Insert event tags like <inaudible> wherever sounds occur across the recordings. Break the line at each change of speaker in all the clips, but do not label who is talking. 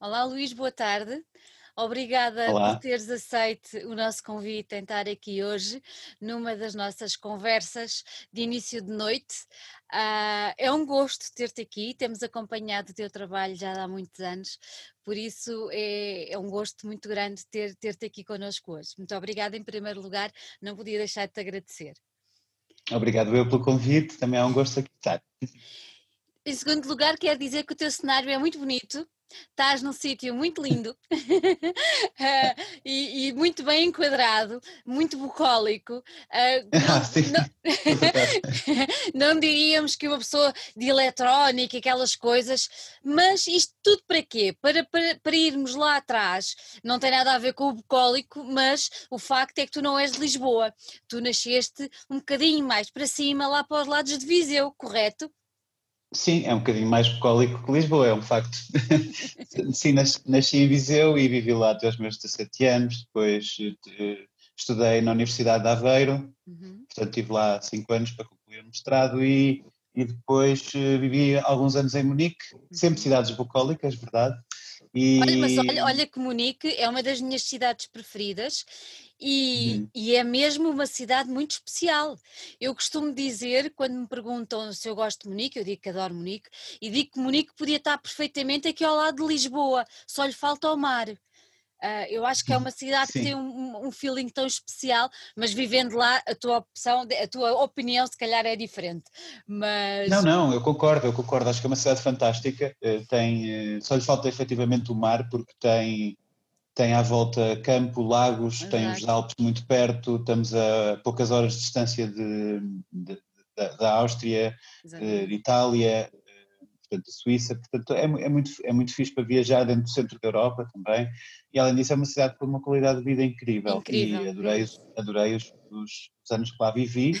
Olá Luís, boa tarde. Obrigada
Olá.
por teres aceito o nosso convite em estar aqui hoje numa das nossas conversas de início de noite. Ah, é um gosto ter-te aqui, temos acompanhado o teu trabalho já há muitos anos, por isso é, é um gosto muito grande ter, ter-te aqui connosco hoje. Muito obrigada em primeiro lugar, não podia deixar de te agradecer.
Obrigado eu pelo convite, também é um gosto aqui estar.
Em segundo lugar, quero dizer que o teu cenário é muito bonito, Estás num sítio muito lindo uh, <laughs> e, e, muito bem enquadrado, muito bucólico. Uh, <laughs> não, não, <laughs> não, diríamos que uma pessoa de eletrónica, aquelas coisas, mas isto tudo para quê? Para, para, para irmos lá atrás. Não tem nada a ver com o bucólico, mas o facto é que tu não és de Lisboa. Tu nasceste um bocadinho mais para cima, lá para os lados de Viseu, correto?
Sim, é um bocadinho mais bucólico que Lisboa, é um facto. <laughs> Sim, nasci em Viseu e vivi lá até aos meus 17 anos, depois eh, estudei na Universidade de Aveiro, uhum. portanto estive lá 5 anos para concluir o mestrado e, e depois eh, vivi alguns anos em Munique, sempre uhum. cidades bucólicas, verdade.
E... Olha, mas olha, olha que Munique é uma das minhas cidades preferidas e, uhum. e, é mesmo uma cidade muito especial. Eu costumo dizer, quando me perguntam se eu gosto de Munique, eu digo que adoro Munique, e digo que Munique podia estar perfeitamente aqui ao lado de Lisboa, só lhe falta o mar. Uh, eu acho que é uma cidade Sim. que tem um, um, feeling tão especial, mas vivendo lá, a tua opção, a tua opinião se calhar é diferente. Mas...
Não, não, eu concordo, eu concordo, acho que é uma cidade fantástica, eh, tem, eh, só lhe falta efetivamente o mar, porque tem tem à volta campo, lagos, Exato. tem os Alpes muito perto, estamos a poucas horas de distância de, de, de da Áustria, de, de, Itália, eh, portanto, de Suíça, portanto é, é, muito, é muito fixe para viajar dentro do centro da Europa também, e além disso é uma cidade com uma qualidade de vida incrível, incrível. e adorei, adorei os, os, os, anos que lá vivi,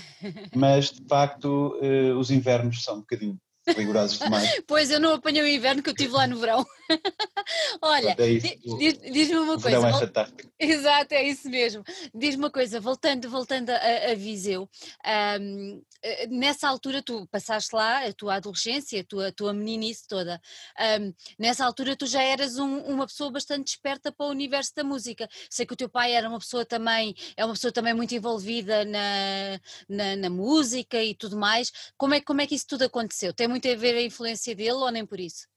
mas de facto eh, os invernos são um bocadinho rigorosos demais. <laughs>
Pois eu não apanhei o inverno que eu tive lá no verão. <laughs> Olha, é diz-me uma coisa.
É fantástico. <laughs>
Exato, é isso mesmo. Diz-me uma coisa, voltando, voltando a, a Viseu, um, eh, nessa altura tu passaste lá a tua adolescência, a tua, a tua meninice toda. Um, nessa altura tu já eras um, uma pessoa bastante esperta para o universo da música. Sei que o teu pai era uma pessoa também, é uma pessoa também muito envolvida na, na, na música e tudo mais. Como é, como é que isso tudo aconteceu? Tem muito a ver a influência dele ou nem por isso?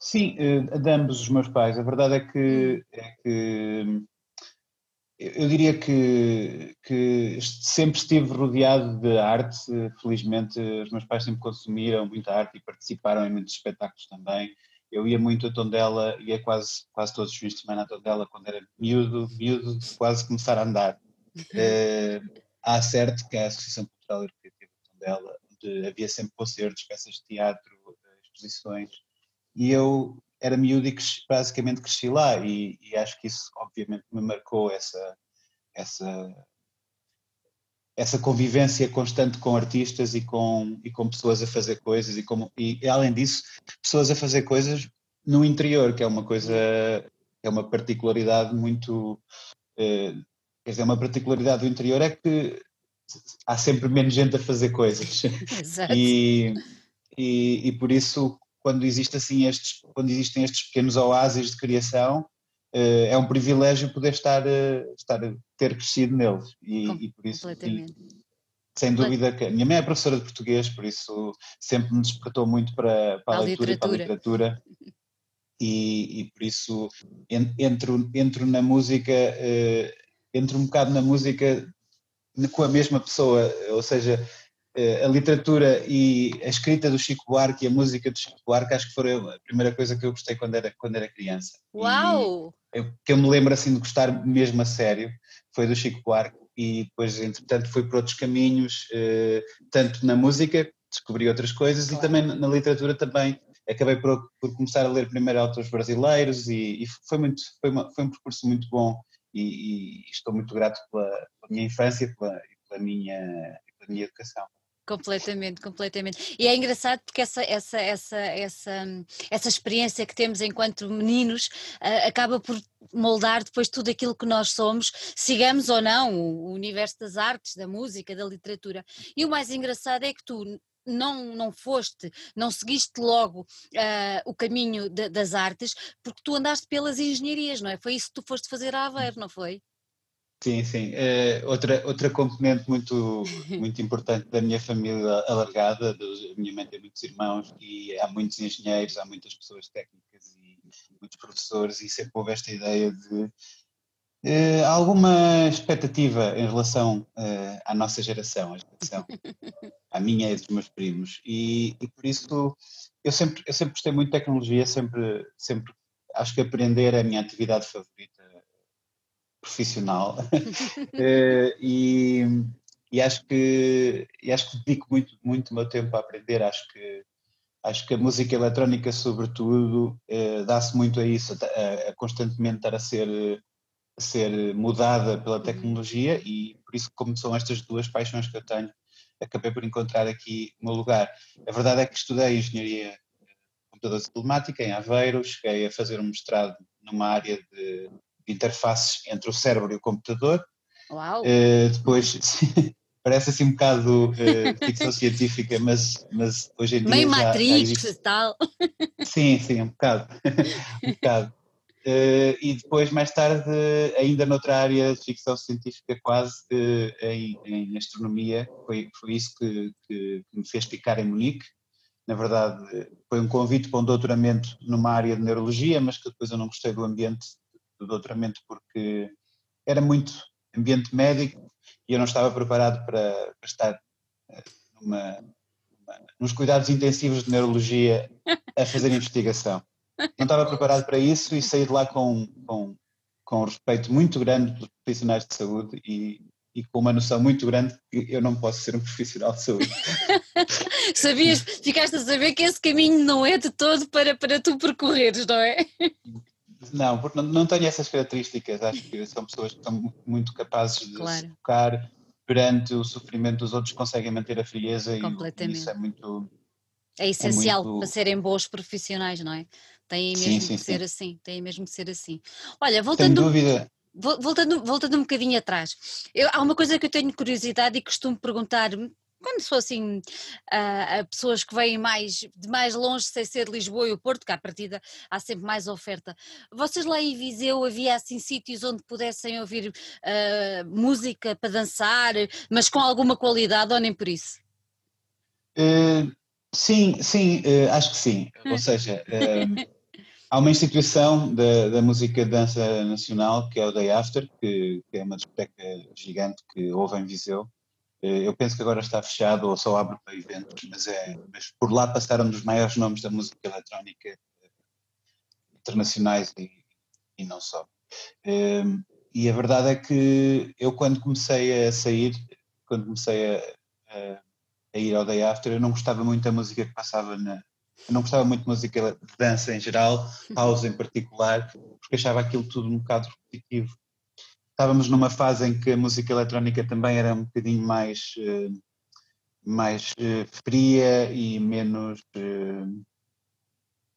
Sim, eh, de ambos os meus pais. A verdade é que, hum. é que eu diria que, que, sempre estive rodeado de arte. Felizmente, os meus pais sempre consumiram muita arte e participaram em muitos espetáculos também. Eu ia muito a Tondela, ia quase, quase todos os fins de semana a Tondela quando era miúdo, miúdo, quase começar a andar. Uh, <laughs> há certo que a Associação Cultural e Recreativa de Tondela, onde havia sempre concertos, peças de teatro, exposições, e eu era miúdo e cresci, basicamente cresci lá e, e, acho que isso obviamente me marcou essa, essa, essa convivência constante com artistas e com, e com pessoas a fazer coisas e, como, e além disso pessoas a fazer coisas no interior, que é uma coisa, é uma particularidade muito, eh, quer dizer, uma particularidade do interior é que há sempre menos gente a fazer coisas. <laughs>
Exato.
E, e, e por isso quando, existe assim estes, quando existem estes pequenos oásis de criação, uh, é um privilégio poder estar, uh, estar ter crescido neles. E, e por isso, e, sem dúvida, que a minha mãe é professora de português, por isso sempre me despertou muito para, para a, a leitura e para a literatura. <laughs> E, e por isso entro, entro na música, uh, entro um bocado na música com a mesma pessoa, ou seja, eh, a literatura e a escrita do Chico Buarque e a música do Chico Buarque acho que foram a primeira coisa que eu gostei quando era, quando era criança.
Uau!
E eu, que eu me lembro assim de gostar mesmo a sério foi do Chico Buarque e depois entretanto fui por outros caminhos, eh, tanto na música, descobri outras coisas claro. e também na, literatura também acabei por, por, começar a ler primeiro autores brasileiros e, e foi, muito, foi, uma, foi um percurso muito bom e, e estou muito grato pela, pela minha infância pela, pela, minha, pela minha educação.
Completamente, completamente. E é engraçado porque essa, essa, essa, essa, essa experiência que temos enquanto meninos uh, acaba por moldar depois tudo aquilo que nós somos, sigamos ou não o universo das artes, da música, da literatura. E o mais engraçado é que tu, não, não foste, não seguiste logo uh, o caminho de, das artes, porque tu andaste pelas engenharias, não é? Foi isso que tu foste fazer a Aveiro, não foi?
Sim, sim. Uh, outra, outra componente muito, <laughs> muito importante da minha família alargada, a minha mãe tem muitos irmãos e há muitos engenheiros, há muitas pessoas técnicas e muitos professores e sempre houve esta ideia de uh, alguma expectativa em relação uh, à nossa geração, a geração, <laughs> à minha e dos meus primos. E, e, por isso eu sempre, eu sempre gostei muito de tecnologia, sempre, sempre acho que aprender é a minha atividade favorita profissional. Uh, <laughs> e, e, acho que e acho que dedico muito muito meu tempo a aprender. Acho que acho que a música eletrónica sobretudo dá-se muito a isso a, a, constantemente estar a ser ser mudada pela tecnologia e por isso como são estas duas paixões que eu tenho acabei por encontrar aqui o meu lugar a verdade é que estudei engenharia de computadores e telemática em Aveiro cheguei a fazer um mestrado numa área de interfaces entre o cérebro e o computador.
Uau! Uh,
depois, <laughs> parece assim um bocado uh, ficção científica, mas, mas hoje em dia.
Meio Matrix e tal.
Sim, sim, um bocado. <laughs> um bocado. Uh, e depois, mais tarde, ainda noutra área de ficção científica, quase uh, em, em, astronomia, foi, foi isso que, que, que, me fez ficar em Munique. Na verdade, foi um convite para um doutoramento numa área de neurologia, mas que depois eu não gostei do ambiente do doutoramento porque era muito ambiente médico e eu não estava preparado para, para estar eh, numa, numa, nos cuidados intensivos de neurologia a fazer investigação. Não estava preparado para isso e saí de lá com, com, com um respeito muito grande dos profissionais de saúde e, e com uma noção muito grande que eu não posso ser um profissional de saúde. <laughs>
Sabias, ficaste a saber que esse caminho não é de todo para, para tu percorreres, não é?
Não, porque não, tenho essas características. Acho que são pessoas que estão muito capazes de claro. se focar perante o sofrimento dos outros, conseguem manter a frieza e isso é muito.
É essencial é muito... para serem bons profissionais, não é? Tem mesmo sim, sim, que ser sim. assim, tem mesmo que ser assim. Olha, voltando. Sem dúvida. Voltando, voltando um bocadinho atrás, eu, há uma coisa que eu tenho curiosidade e costumo perguntar quando são assim uh, pessoas que vêm mais de mais longe, sem ser de Lisboa e o Porto, que à partida há sempre mais oferta. Vocês lá em Viseu havia assim sítios onde pudessem ouvir uh, música para dançar, mas com alguma qualidade ou nem por isso?
Uh, sim, sim, acho que sim. Ou seja, <laughs> há uma instituição da, da música de dança nacional que é o Day After, que, que é uma discoteca gigante que houve em Viseu eh, eu penso que agora está fechado ou só abre para eventos, mas, é, mas por lá passaram dos maiores nomes da música eletrónica eh, internacionais e, e não só. Ehm, e a verdade é que eu quando comecei a sair, quando comecei a, a, a ir ao Day After, eu não gostava muito da música que passava na, eu não gostava muito de música de dança em geral, house em particular, porque achava aquilo tudo um bocado repetitivo estávamos numa fase em que a música eletrónica também era um bocadinho mais, eh, mais eh, fria e menos eh,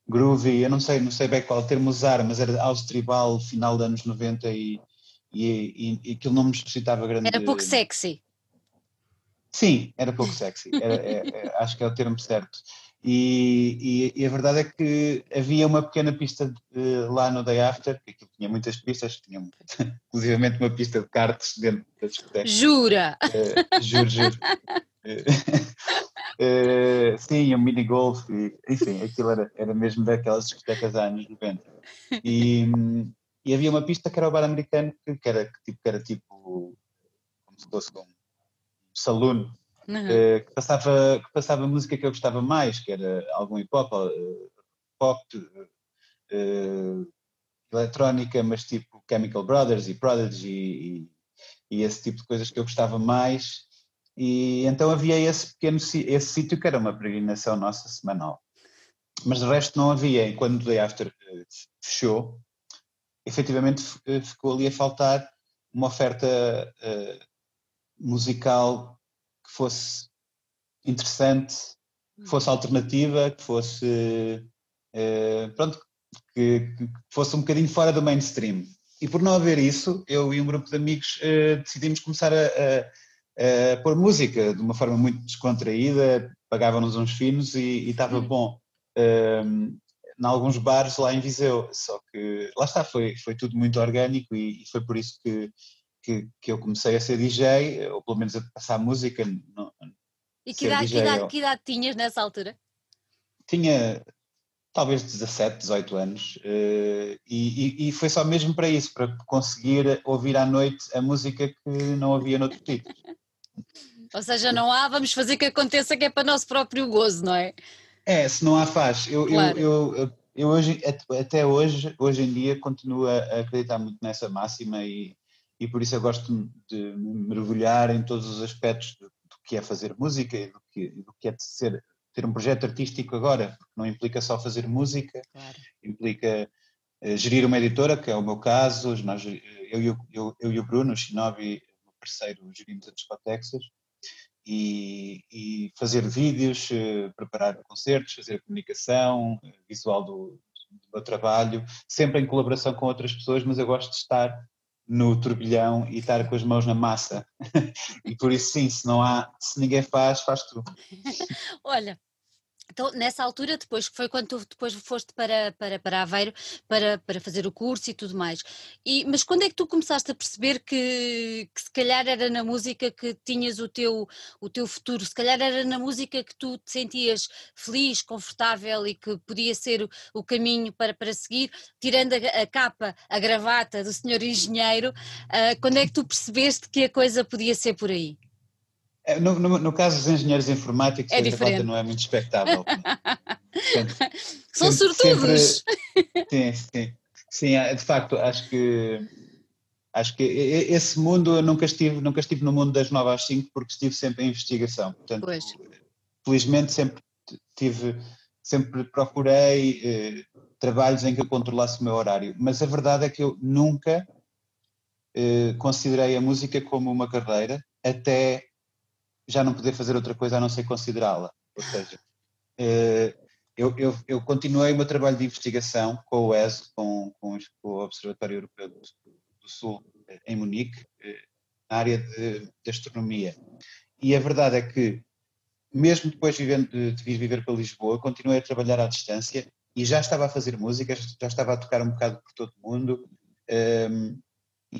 groovy, eu não sei, não sei bem qual termo usar, mas era house tribal, final dos anos 90 e, e, e, e aquilo não me suscitava grande...
Era pouco sexy.
Sim, era pouco sexy, era, é, é, acho que é o termo certo. E, e, e, a verdade é que havia uma pequena pista de, lá no Day After, que aquilo tinha muitas pistas, tinha <laughs> inclusive uma pista de karts dentro da discoteca.
Jura?
Uh, juro, juro. Uh, <laughs> <laughs> sim, um mini golf, e, enfim, aquilo era, era mesmo daquelas discotecas anos 90. E, e havia uma pista que era o bar americano, que, que era, que, tipo, que era tipo como se fosse um saloon uhum. uh, que, passava, que passava música que eu gostava mais, que era algum hip hop, uh, pop, uh, eletrónica, mas tipo Chemical Brothers e Prodigy e, e, esse tipo de coisas que eu gostava mais. E então havia esse pequeno esse sítio que era uma peregrinação nossa semanal. Mas de resto não havia, e quando o Day After fechou, efetivamente ficou ali a faltar uma oferta uh, musical que fosse interessante, que fosse hum. alternativa, que fosse uh, pronto, que, que, fosse um bocadinho fora do mainstream. E por não haver isso, eu e um grupo de amigos uh, decidimos começar a, a, a, pôr música de uma forma muito descontraída, pagavam-nos uns finos e estava hum. bom. Um, em alguns bares lá em Viseu, só que lá está, foi, foi tudo muito orgânico e, e foi por isso que, que, que, eu comecei a ser DJ, ou pelo menos a passar música. No,
e que idade, DJ, que, idade, que idade tinhas nessa altura?
Tinha talvez 17, 18 anos, uh, e, e, foi só mesmo para isso, para conseguir ouvir à noite a música que não havia noutro título. <laughs>
Ou seja, não há, vamos fazer que aconteça que é para nosso próprio gozo, não é?
É, se não há faz. Eu, claro. eu, eu, eu, hoje, até hoje, hoje em dia, continuo a acreditar muito nessa máxima e, e por isso eu gosto de mergulhar em todos os aspectos do, do que é fazer música e do que, do que é ser, ter um projeto artístico agora, porque não implica só fazer música, claro. implica uh, gerir uma editora, que é o meu caso, nós, eu, eu, eu, eu e o Bruno, o Shinobi, meu parceiro, gerimos a Discotexas, e, e fazer vídeos, eh, preparar concertos, fazer a comunicação eh, visual do, do meu trabalho, sempre em colaboração com outras pessoas, mas eu gosto de estar no turbilhão e estar com as mãos na massa. <laughs> e por isso sim, se não há, se ninguém faz, faz tu. <laughs>
Olha, então, nessa altura, depois que foi quando tu depois foste para, para, para Aveiro para, para fazer o curso e tudo mais. E, mas quando é que tu começaste a perceber que, que se calhar era na música que tinhas o teu, o teu futuro, se calhar era na música que tu te sentias feliz, confortável e que podia ser o, o caminho para, para seguir, tirando a, a, capa, a gravata do senhor engenheiro, uh, quando é que tu percebeste que a coisa podia ser por aí?
É, no, no, no, caso dos engenheiros informáticos,
é a
não é muito expectável. <laughs> Portanto,
São sortudos!
Sim, sim. Sim, é, de facto, acho que acho que esse mundo eu nunca estive, nunca estive no mundo das 9 às 5 porque estive sempre em investigação. Portanto, pois. felizmente sempre tive, sempre procurei eh, trabalhos em que eu controlasse o meu horário. Mas a verdade é que eu nunca eh, considerei a música como uma carreira até já não poder fazer outra coisa a não ser considerá-la. Ou seja, eh, eu, eu, eu, continuei o meu trabalho de investigação com o ESO, com, com, o Observatório Europeu do, do Sul, em Munique, eh, na área de, de, astronomia. E a verdade é que, mesmo depois de, de vir viver para Lisboa, continuei a trabalhar à distância e já estava a fazer música, já estava a tocar um bocado por todo o mundo. Ehm,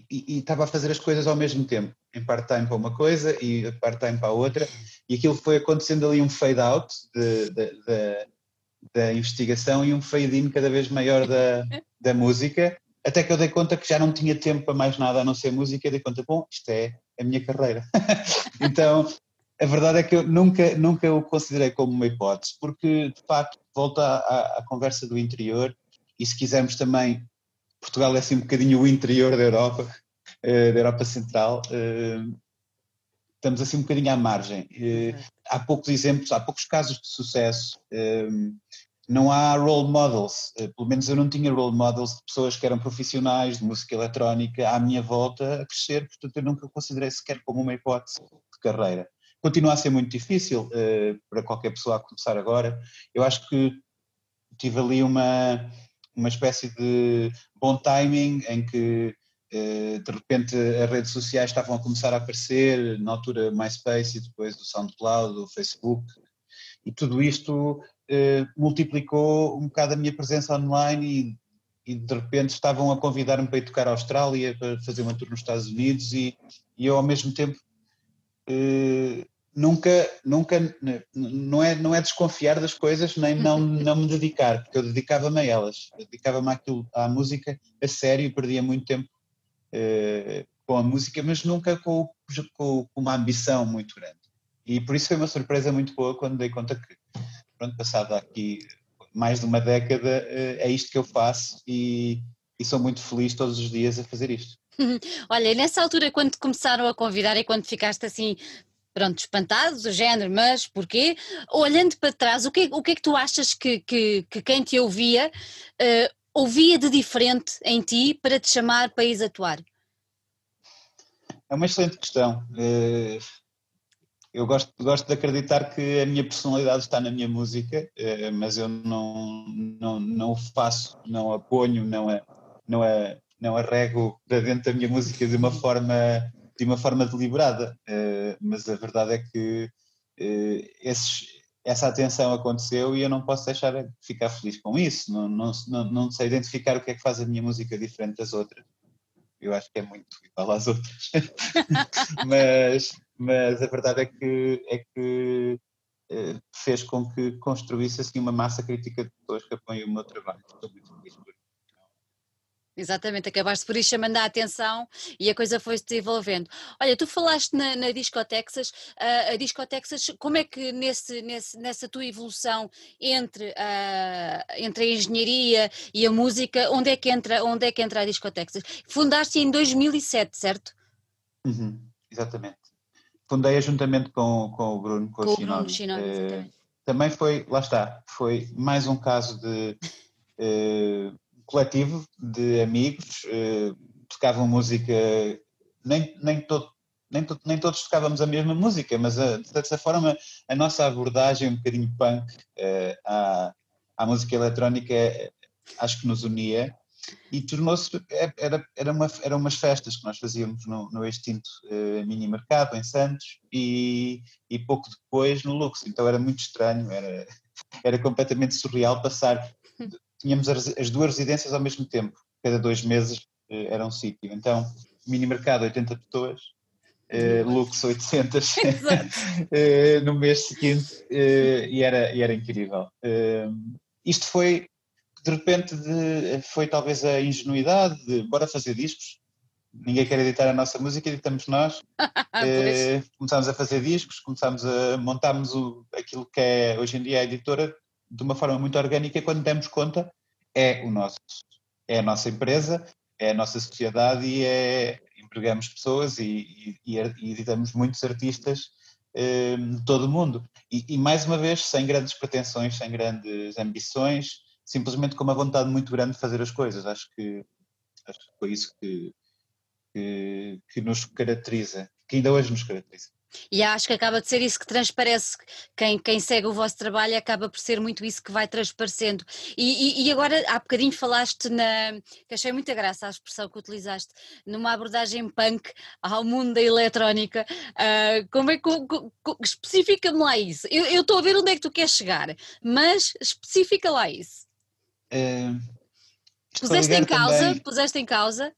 e, estava a fazer as coisas ao mesmo tempo, em part-time para uma coisa e part-time para a outra, e aquilo foi acontecendo ali um fade-out da investigação e um fade-in cada vez maior da, <laughs> da música, até que eu dei conta que já não tinha tempo para mais nada a não ser música, e dei conta, bom, isto é a minha carreira. <laughs> então, a verdade é que eu nunca, nunca o considerei como uma hipótese, porque, de facto, volta à, à conversa do interior, e se quisermos também Portugal é assim um bocadinho o interior da Europa, eh, da Europa Central. Eh, estamos assim um bocadinho à margem. Eh, há poucos exemplos, há poucos casos de sucesso. Não há role models, pelo menos eu não tinha role models de pessoas que eram profissionais de música eletrónica à minha volta a crescer, portanto eu nunca considerei sequer como uma hipótese de carreira. Continua a ser muito difícil para qualquer pessoa a começar agora. Eu acho que tive ali uma, uma espécie de bom timing em que eh, de repente as redes sociais estavam a começar a aparecer, na altura MySpace e depois do SoundCloud, do Facebook, e tudo isto eh, multiplicou um bocado a minha presença online e, e de repente estavam a convidar-me para ir tocar à Austrália, para fazer uma tour nos Estados Unidos e, e eu ao mesmo tempo eh, nunca, nunca, não é, não é desconfiar das coisas nem não, não me dedicar, porque eu dedicava-me a elas, dedicava-me àquilo, à música a sério e perdia muito tempo eh, com a música, mas nunca com, com, com, uma ambição muito grande. E por isso foi uma surpresa muito boa quando dei conta que, pronto, passado aqui mais de uma década, eh, é isto que eu faço e, e sou muito feliz todos os dias a fazer isto. <laughs>
Olha, e nessa altura, quando te começaram a convidar e quando ficaste assim pronto, espantados, o género, mas porquê? Olhando para trás, o que, o que é que tu achas que, que, que quem te ouvia uh, ouvia de diferente em ti para te chamar para ir atuar?
É uma excelente questão. Uh, eu gosto, gosto de acreditar que a minha personalidade está na minha música, uh, mas eu não, não, não o faço, não a ponho, não a, não a, não arrego para dentro da minha música de uma forma de uma forma deliberada, uh, mas a verdade é que uh, esses, essa atenção aconteceu e eu não posso deixar de ficar feliz com isso. Não, não, não, não sei identificar o que é que faz a minha música diferente das outras. Eu acho que é muito igual às outras. <laughs> mas, mas a verdade é que, é que eh, fez com que construísse assim, uma massa crítica de pessoas que apoiam o meu trabalho. Estou muito feliz
Exatamente, acabaste por ir chamando a atenção e a coisa foi-se desenvolvendo. Olha, tu falaste na, na Discotexas, uh, a Discotexas, como é que nesse, nesse, nessa tua evolução entre, uh, entre a engenharia e a música, onde é que entra, onde é que entra a Discotexas? Fundaste em 2007, certo?
Uhum, exatamente. Fundei-a juntamente com, com o Bruno, com, com o Bruno uh, também foi, lá está, foi mais um caso de uh, coletivo de amigos, uh, tocavam música, nem, nem, todo, nem, to, nem todos tocávamos a mesma música, mas a, de certa forma a nossa abordagem um bocadinho punk uh, à, à música eletrónica acho que nos unia e tornou-se, é, era, era, uma, eram umas festas que nós fazíamos no, no extinto mini mercado em Santos e, e pouco depois no Lux, então era muito estranho, era, <laughs> era completamente surreal passar tínhamos as, duas residências ao mesmo tempo, cada dois meses eh, era um sítio. Então, mini mercado 80 pessoas, uh, Lux 800 uh, no mês seguinte uh, e, era, e era incrível. Uh, isto foi, de repente, de, foi talvez a ingenuidade de bora fazer discos. Ninguém quer editar a nossa música, editamos nós. <laughs> começámos a fazer discos, começámos a montarmos o, aquilo que é hoje em dia a editora de uma forma muito orgânica quando demos conta é o nosso, é a nossa empresa, é a nossa sociedade e é, empregamos pessoas e, e, e editamos muitos artistas eh, de todo o mundo. E, e, mais uma vez, sem grandes pretensões, sem grandes ambições, simplesmente com uma vontade muito grande de fazer as coisas. Acho que, acho que foi isso que, que, que nos caracteriza, que ainda hoje nos caracteriza.
E acho que acaba de ser isso que transparece. Quem, quem segue o vosso trabalho acaba por ser muito isso que vai transparecendo. E, e, e agora, há bocadinho falaste na. que achei muita graça a expressão que utilizaste, numa abordagem punk ao mundo da eletrónica. Uh, como é que. Especifica-me lá isso. Eu estou a ver onde é que tu queres chegar, mas especifica lá isso. Uh, puseste em causa? Puseste em causa?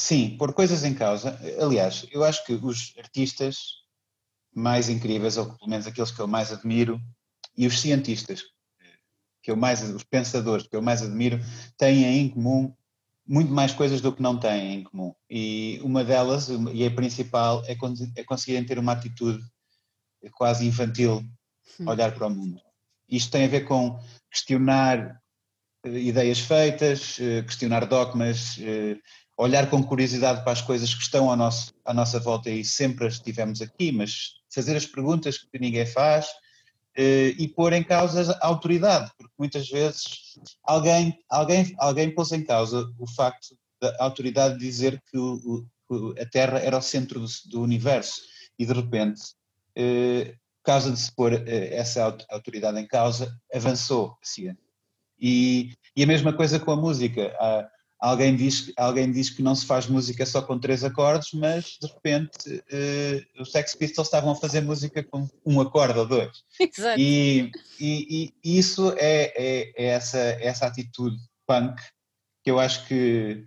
Sim, por coisas em causa. Aliás, eu acho que os artistas mais incríveis, ou pelo menos aqueles que eu mais admiro, e os cientistas, que eu mais, os pensadores que eu mais admiro, têm em comum muito mais coisas do que não têm em comum. E uma delas, e a principal, é, é conseguirem ter uma atitude quase infantil, olhar para o mundo. Isto tem a ver com questionar eh, ideias feitas, eh, questionar dogmas, eh, olhar com curiosidade para as coisas que estão ao nosso, à nossa volta e sempre as tivemos aqui, mas fazer as perguntas que ninguém faz eh, e pôr em causa a autoridade, porque muitas vezes alguém, alguém, alguém pôs em causa o facto da autoridade dizer que o, a Terra era o centro do, do universo e de repente, eh, por causa de se pôr eh, essa autoridade em causa, avançou a ciência. E, e a mesma coisa com a música. Há, alguém diz, alguém diz que não se faz música só com três acordes, mas de repente uh, os Sex Pistols estavam a fazer música com um acorde ou dois. <laughs> Exato. E, e, e isso é, é, é, essa, essa atitude punk que eu acho que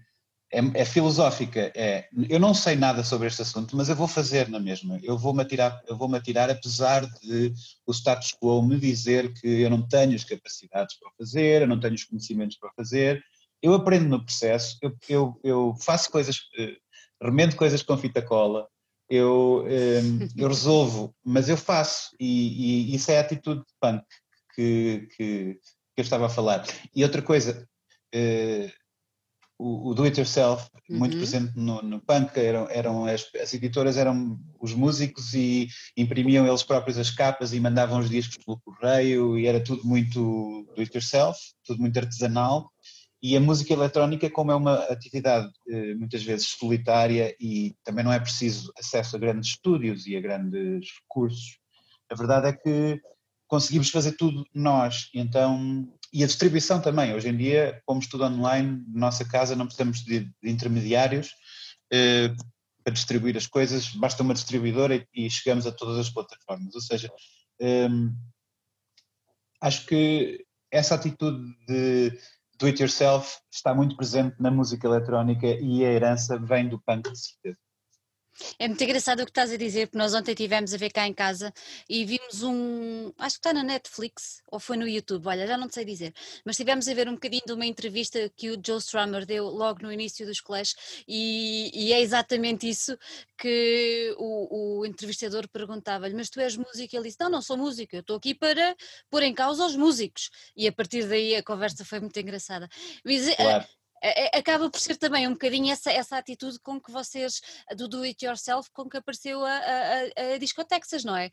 é, é, filosófica. É, eu não sei nada sobre este assunto, mas eu vou fazer na mesma. Eu vou-me atirar, eu vou -me atirar apesar de o status quo me dizer que eu não tenho as capacidades para fazer, eu não tenho os conhecimentos para fazer, eu aprendo no processo, eu, eu, eu faço coisas, uh, remendo coisas com fita cola, eu, ehm, eu resolvo, mas eu faço, e, e, isso é a atitude de punk que, que, que, eu estava a falar. E outra coisa, uh, o, o do it yourself, uhum. muito presente no, no punk, eram, eram as, as, editoras eram os músicos e imprimiam eles próprios as capas e mandavam os discos pelo correio e era tudo muito do it yourself, tudo muito artesanal. E a música eletrónica, como é uma atividade eh, muitas vezes solitária e também não é preciso acesso a grandes estúdios e a grandes recursos, a verdade é que conseguimos fazer tudo nós. Então, e a distribuição também. Hoje em dia, como estudo online, nossa casa não precisamos de, intermediários eh, para distribuir as coisas, basta uma distribuidora e, e, chegamos a todas as plataformas. Ou seja, eh, acho que essa atitude de do it yourself está muito presente na música eletrónica e a herança vem do punk de certeza.
É muito engraçado o que estás a dizer, porque nós ontem estivemos a ver cá em casa e vimos um. Acho que está na Netflix ou foi no YouTube, olha, já não sei dizer, mas estivemos a ver um bocadinho de uma entrevista que o Joe Strummer deu logo no início dos Clash e, e é exatamente isso que o, o entrevistador perguntava-lhe: Mas tu és músico? E ele disse: Não, não sou músico, eu estou aqui para pôr em causa os músicos. E a partir daí a conversa foi muito engraçada. Mas, eh, claro acaba por ser também um bocadinho essa, essa atitude com que vocês, do do it yourself, com que apareceu a, a, a Discotexas, não é?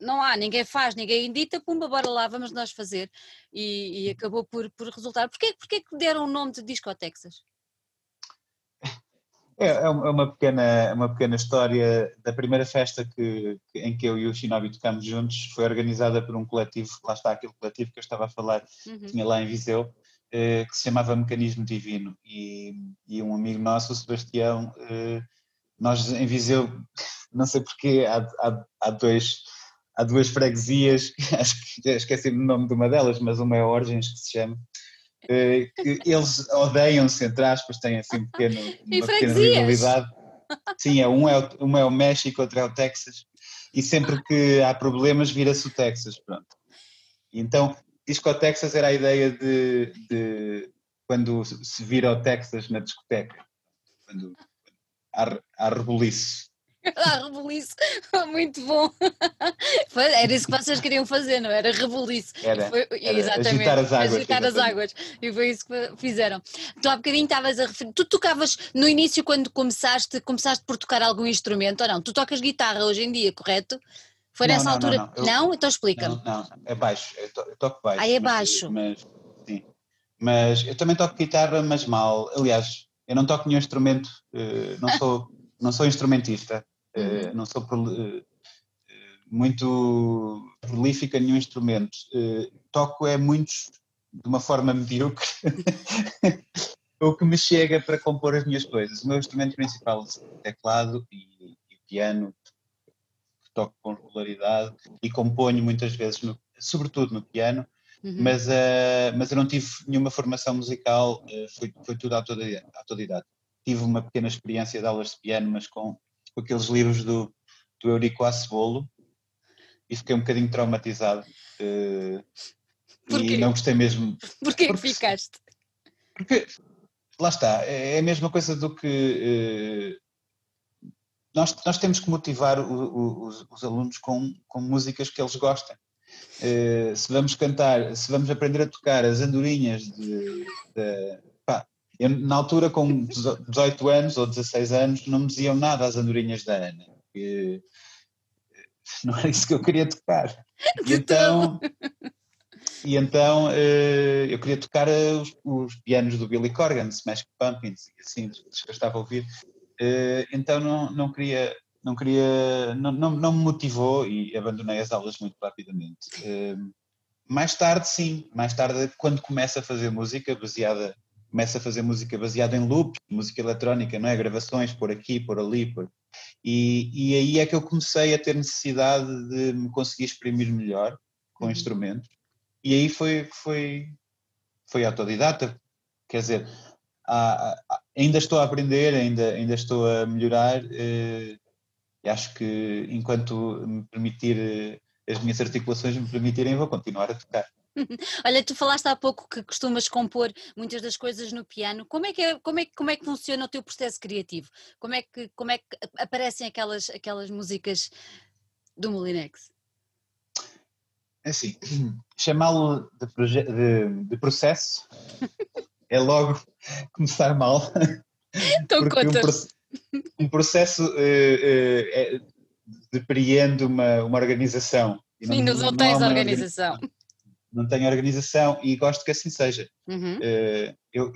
Não há, ninguém faz, ninguém indita, pumba, bora lá, vamos nós fazer. E, e acabou por, por resultar. Porquê, porquê que deram o nome de Discotexas?
É, é uma pequena, uma pequena história da primeira festa que, em que eu e o Shinobi tocamos juntos, foi organizada por um coletivo, lá está aquele coletivo que eu estava a falar, uhum. tinha lá em Viseu, eh, que se chamava Mecanismo Divino e, e um amigo nosso, o Sebastião, eh, nós em Viseu, <laughs> não sei porquê, há, há, há, dois, há duas freguesias, <laughs> acho que esqueci o nome de uma delas, mas uma é Orgens que se chama, eh, que eles odeiam-se, entre aspas, têm assim pequeno, <laughs> uma pequena rivalidade. Sim, é, um, é o, um é o México, outro é o Texas, e sempre que há problemas vira-se o Texas, pronto. Então, Disco Texas era a ideia de, de quando se vira o Texas na discoteca, quando há, há rebuliço. <laughs>
Ah, rebuliço, <laughs> muito bom. <laughs> Era isso que vocês queriam fazer, não era? Rebuliço.
Era, foi, era exatamente. Agitar as águas.
Agitar as águas. E foi isso que fizeram. Tu há bocadinho estavas a referir. Tu tocavas no início, quando começaste, começaste por tocar algum instrumento ou não? Tu tocas guitarra hoje em dia, correto? Foi não, nessa não, altura? Não, não. Eu, Então explica-me.
Não, é baixo, eu, to, eu toco baixo.
Ah, é baixo.
Mas, sim. Mas eu também toco guitarra, mas mal. Aliás, eu não toco nenhum instrumento, uh, não, sou, <laughs> não sou instrumentista, uh, não sou uh, muito prolífico em nenhum instrumento. toco é muitos de uma forma medíocre. <laughs> o que me chega para compor as minhas coisas. O meu instrumento principal é teclado e, e piano, toco com regularidade e componho muitas vezes, no, sobretudo no piano, uhum. mas, uh, mas eu não tive nenhuma formação musical, uh, foi, foi tudo autodidata. Tive uma pequena experiência de aulas de piano, mas com, com aqueles livros do, do Eurico Acebolo, e fiquei um bocadinho traumatizado. Uh, e não gostei mesmo.
Porquê porque, que ficaste?
Porque, lá está, é a mesma coisa do que nós, nós temos que motivar o, o, os, os, alunos com, com músicas que eles gostem. Uh, se vamos cantar, se vamos aprender a tocar as andorinhas de, de pá, eu, na altura com 18 anos ou 16 anos não me diziam nada as andorinhas da Ana, porque não era isso que eu queria tocar. <laughs> E então, e então uh, eu queria tocar os, os, pianos do Billy Corgan, Smash Pumpkins, e assim, que eu estava a ouvir. Eh, então não, não queria, não queria, não, não, não me motivou e abandonei as aulas muito rapidamente. Eh, mais tarde, sim, mais tarde, quando começa a fazer música baseada, começa a fazer música baseada em loop, música eletrónica, não é? Gravações por aqui, por ali, por... E, e aí é que eu comecei a ter necessidade de me conseguir exprimir melhor com uhum. instrumentos. E aí foi, foi, foi autodidata. Quer dizer, há, ainda estou a aprender, ainda, ainda estou a melhorar eh, e acho que enquanto me permitir eh, as minhas articulações me permitirem, vou continuar a tocar. <laughs>
Olha, tu falaste há pouco que costumas compor muitas das coisas no piano. Como é que, é, como é, como é que funciona o teu processo criativo? Como é que, como é que aparecem aquelas, aquelas músicas do Molinex?
É assim, <clears throat> chamá-lo de, de, de, processo <laughs> é logo começar mal.
Então contas.
Um, um processo uh, uh, depreende uma, uma organização.
Não, Sim, não, não tens organização.
Não tenho organização e gosto que assim seja. Uhum. Uh, eu,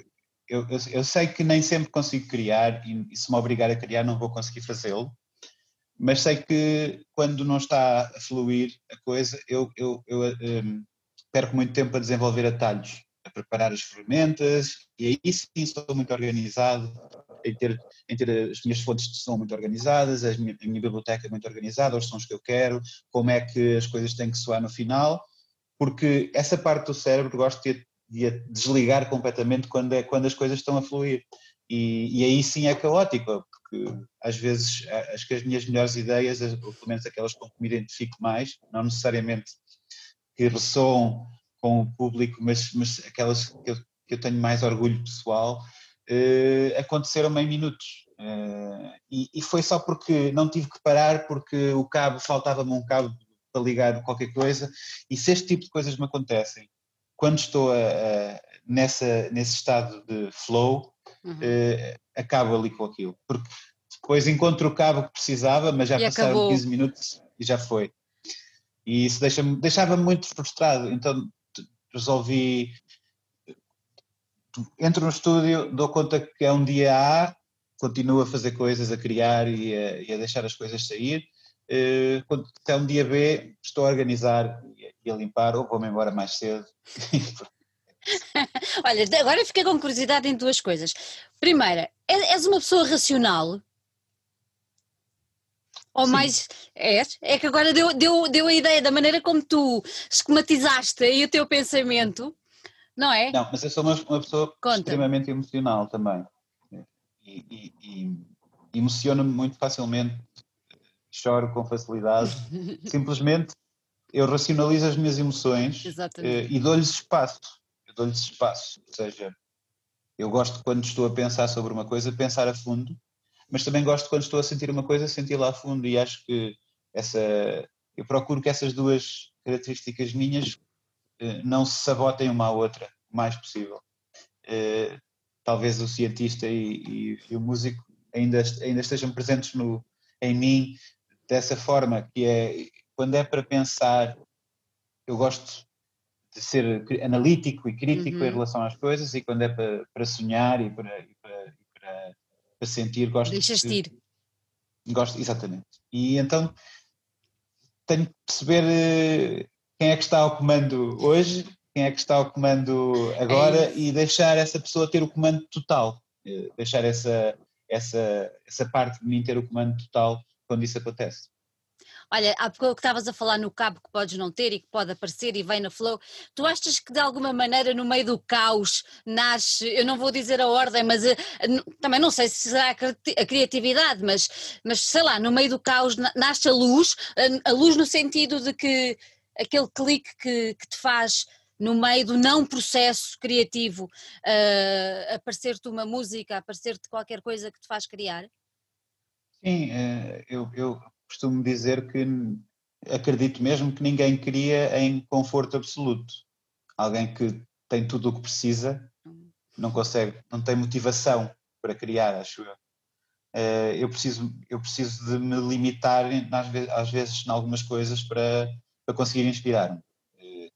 eu, eu, eu, sei que nem sempre consigo criar e, e se me obrigar a criar não vou conseguir fazê-lo, mas sei que quando não está a fluir a coisa, eu, eu, eu um, perco muito tempo a desenvolver atalhos preparar as ferramentas, e aí sim estou muito organizado, em ter, em ter as minhas fontes de som muito organizadas, a minha, a minha biblioteca muito organizada, os sons que eu quero, como é que as coisas têm que soar no final, porque essa parte do cérebro gosto de, de desligar completamente quando, é, quando as coisas estão a fluir. E, e, aí sim é caótico, porque às vezes acho que as minhas melhores ideias, ou pelo menos aquelas com que me identifico mais, não necessariamente que ressoam com o público, mas, mas aquelas que eu, que eu tenho mais orgulho pessoal, eh, aconteceram em minutos. Eh, e, e, foi só porque não tive que parar, porque o cabo, faltava-me um cabo para ligar qualquer coisa, e se este tipo de coisas me acontecem, quando estou a, a, nessa, nesse estado de flow, uhum. eh, acabo ali com aquilo, porque depois encontro o cabo que precisava, mas já e passaram acabou. 15 minutos e já foi. E isso deixa deixava-me muito frustrado, então resolvi entro no estúdio, dou conta que é um dia A, continuo a fazer coisas, a criar e a, e a deixar as coisas sair. Uh, quando é um dia B, estou a organizar e a, limpar, ou vou-me embora mais cedo. <laughs>
Olha, agora fiquei com curiosidade em duas coisas. Primeira, és uma pessoa racional? Ou Sim. mais és? É que agora deu, deu, deu a ideia da maneira como tu esquematizaste aí o teu pensamento não é?
Não, mas eu sou uma, uma pessoa Conta. extremamente emocional também. E, e, e emociono-me muito facilmente, choro com facilidade. <laughs> Simplesmente eu racionalizo as minhas emoções eh, e dou-lhes espaço. Eu dou-lhes espaço. Ou seja, eu gosto quando estou a pensar sobre uma coisa, pensar a fundo, mas também gosto quando estou a sentir uma coisa, sentir lá a fundo e acho que essa eu procuro que essas duas características minhas eh, não se sabotem uma à outra o mais possível. Eh, talvez o cientista e, e, e, o músico ainda, ainda estejam presentes no, em mim dessa forma, que é quando é para pensar, eu gosto de ser analítico e crítico uhum. em relação às coisas, e quando é para, para sonhar e para, e para, sentir, gosto
Deixas de ir.
Gosto, exatamente. E então tenho que perceber eh, quem é que está ao comando hoje, quem é que está ao comando agora é e deixar essa pessoa ter o comando total, eh, deixar essa, essa, essa parte de mim ter o comando total quando isso acontece.
Olha, há pouco que estavas a falar no cabo que podes não ter e que pode aparecer e vem na flow, tu achas que de alguma maneira no meio do caos nasce, eu não vou dizer a ordem, mas uh, também não sei se será a criatividade, mas, mas sei lá, no meio do caos nasce a luz, a, a luz no sentido de que aquele clique que, que te faz no meio do não processo criativo uh, aparecer-te uma música, aparecer-te qualquer coisa que te faz criar?
Sim, eh, eu, eu costumo dizer que acredito mesmo que ninguém cria em conforto absoluto. Alguém que tem tudo o que precisa não consegue, não tem motivação para criar, acho eu. Eh, eu preciso, eu preciso de me limitar às vezes, em algumas coisas para para conseguir inspirar-me. Eh,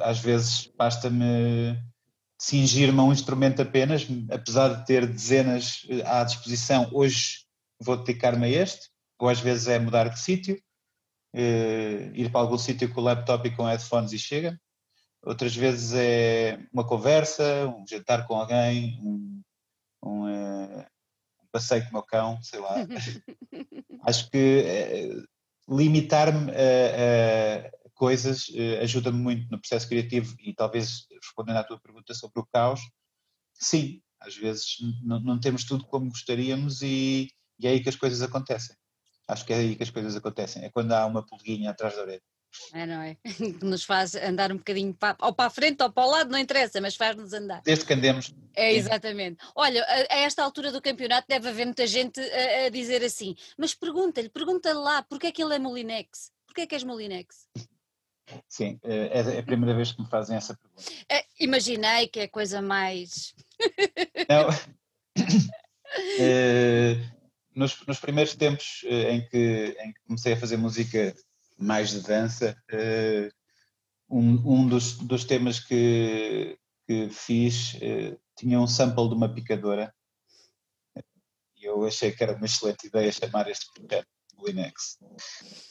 às vezes basta-me cingir-me a um instrumento apenas, apesar de ter dezenas eh, à disposição, hoje vou dedicar-me a este, ou às vezes é mudar de sítio, eh, ir para algum sítio com o laptop e com headphones e chega. Outras vezes é uma conversa, um jantar com alguém, um, um, um passeio com o meu cão, sei lá. <laughs> Acho que limitar-me a, a, coisas ajuda-me muito no processo criativo e talvez respondendo à tua pergunta sobre o caos, sim, às vezes não, temos tudo como gostaríamos e, e é aí que as coisas acontecem. Acho que é aí que as coisas acontecem, é quando há uma pulguinha atrás da orelha.
É, não é? <laughs> Que nos faz andar um bocadinho para, ou para a frente ou para o lado, não interessa, mas faz-nos andar.
Desde que andemos.
É, exatamente. Olha, a, a, esta altura do campeonato deve haver muita gente a, a dizer assim, mas pergunta-lhe, pergunta-lhe lá, porquê é que ele é Molinex? Porquê é que és Molinex?
Sim, eh, é, é a primeira vez que me fazem essa pergunta.
É, imaginei que é coisa mais...
Não... é, <laughs> nos, nos, primeiros tempos eh, em que, em que comecei a fazer música mais de dança. Uh, um, um dos, dos, temas que, que fiz uh, tinha um sample de uma picadora e eu achei que era uma excelente ideia chamar este projeto Linux.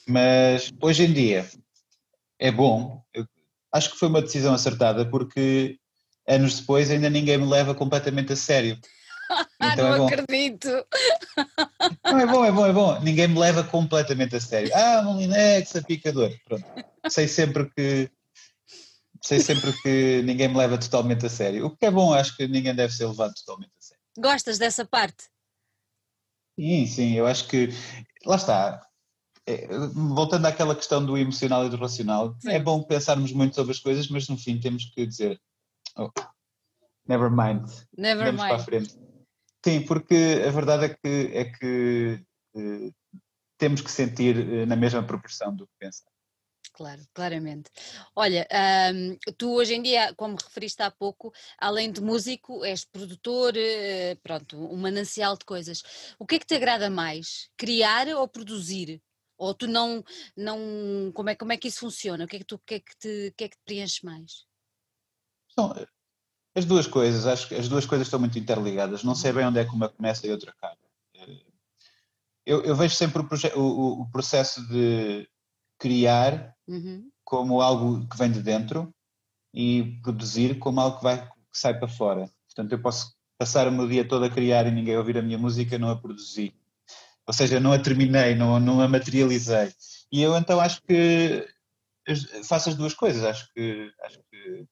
Mas hoje em dia é bom, eu acho que foi uma decisão acertada porque anos depois ainda ninguém me leva completamente a sério. <laughs>
Então não é acredito.
Não, é bom, é bom, é bom. Ninguém me leva completamente a sério. Ah, Molinex, a picador. Pronto. Sei sempre que, sei sempre que ninguém me leva totalmente a sério. O que é bom, acho que ninguém deve ser levado totalmente a sério.
Gostas dessa parte?
Sim, sim, eu acho que. Lá está. É, voltando àquela questão do emocional e do racional, sim. é bom pensarmos muito sobre as coisas, mas no fim temos que dizer. Oh, never mind.
Never mind.
para a frente. Sim, porque a verdade é que, é que eh, temos que sentir eh, na mesma proporção do que pensar.
Claro, claramente. Olha, tu hoje em dia, como referiste há pouco, além de músico, és produtor, uh, pronto, um manancial de coisas. O que é que te agrada mais? Criar ou produzir? Ou tu não, não como, é, como é que isso funciona? O que é que, tu, que é que, te, que é que te preenche mais?
As duas coisas, acho que as duas coisas estão muito interligadas. Não sei bem onde é que uma começa e outra acaba. Eh, eu, eu vejo sempre o, o, o processo de criar uhum. como algo que vem de dentro e produzir como algo que, vai, que sai para fora. Portanto, eu posso passar o meu dia todo a criar e ninguém ouvir a minha música, não a produzi. Ou seja, não a terminei, não, não a materializei. E eu então acho que faço as duas coisas. Acho que, acho que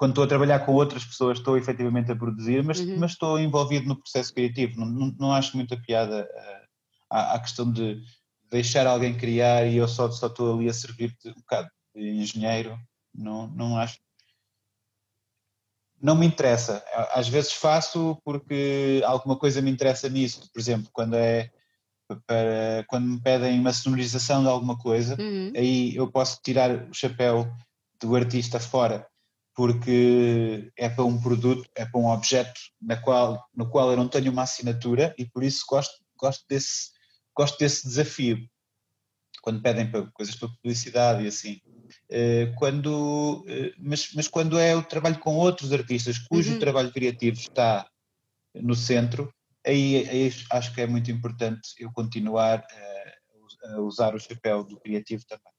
quando estou a trabalhar com outras pessoas estou efetivamente a produzir, mas, uhum. mas estou envolvido no processo criativo. Não, não, não acho muita piada uh, à, à, questão de deixar alguém criar e eu só, só estou ali a servir de um bocado de engenheiro, não, não acho. Não me interessa. Às vezes faço porque alguma coisa me interessa nisso. Por exemplo, quando é para quando me pedem uma sonorização de alguma coisa, uhum. aí eu posso tirar o chapéu do artista fora, porque é para um produto, é para um objeto na qual, no qual eu não tenho uma assinatura e por isso gosto, gosto desse, gosto desse desafio. Quando pedem para, coisas para publicidade e assim. Eh, quando, eh, mas, mas quando é o trabalho com outros artistas cujo uhum. trabalho criativo está no centro, aí, aí, acho que é muito importante eu continuar a, a usar o chapéu do criativo também.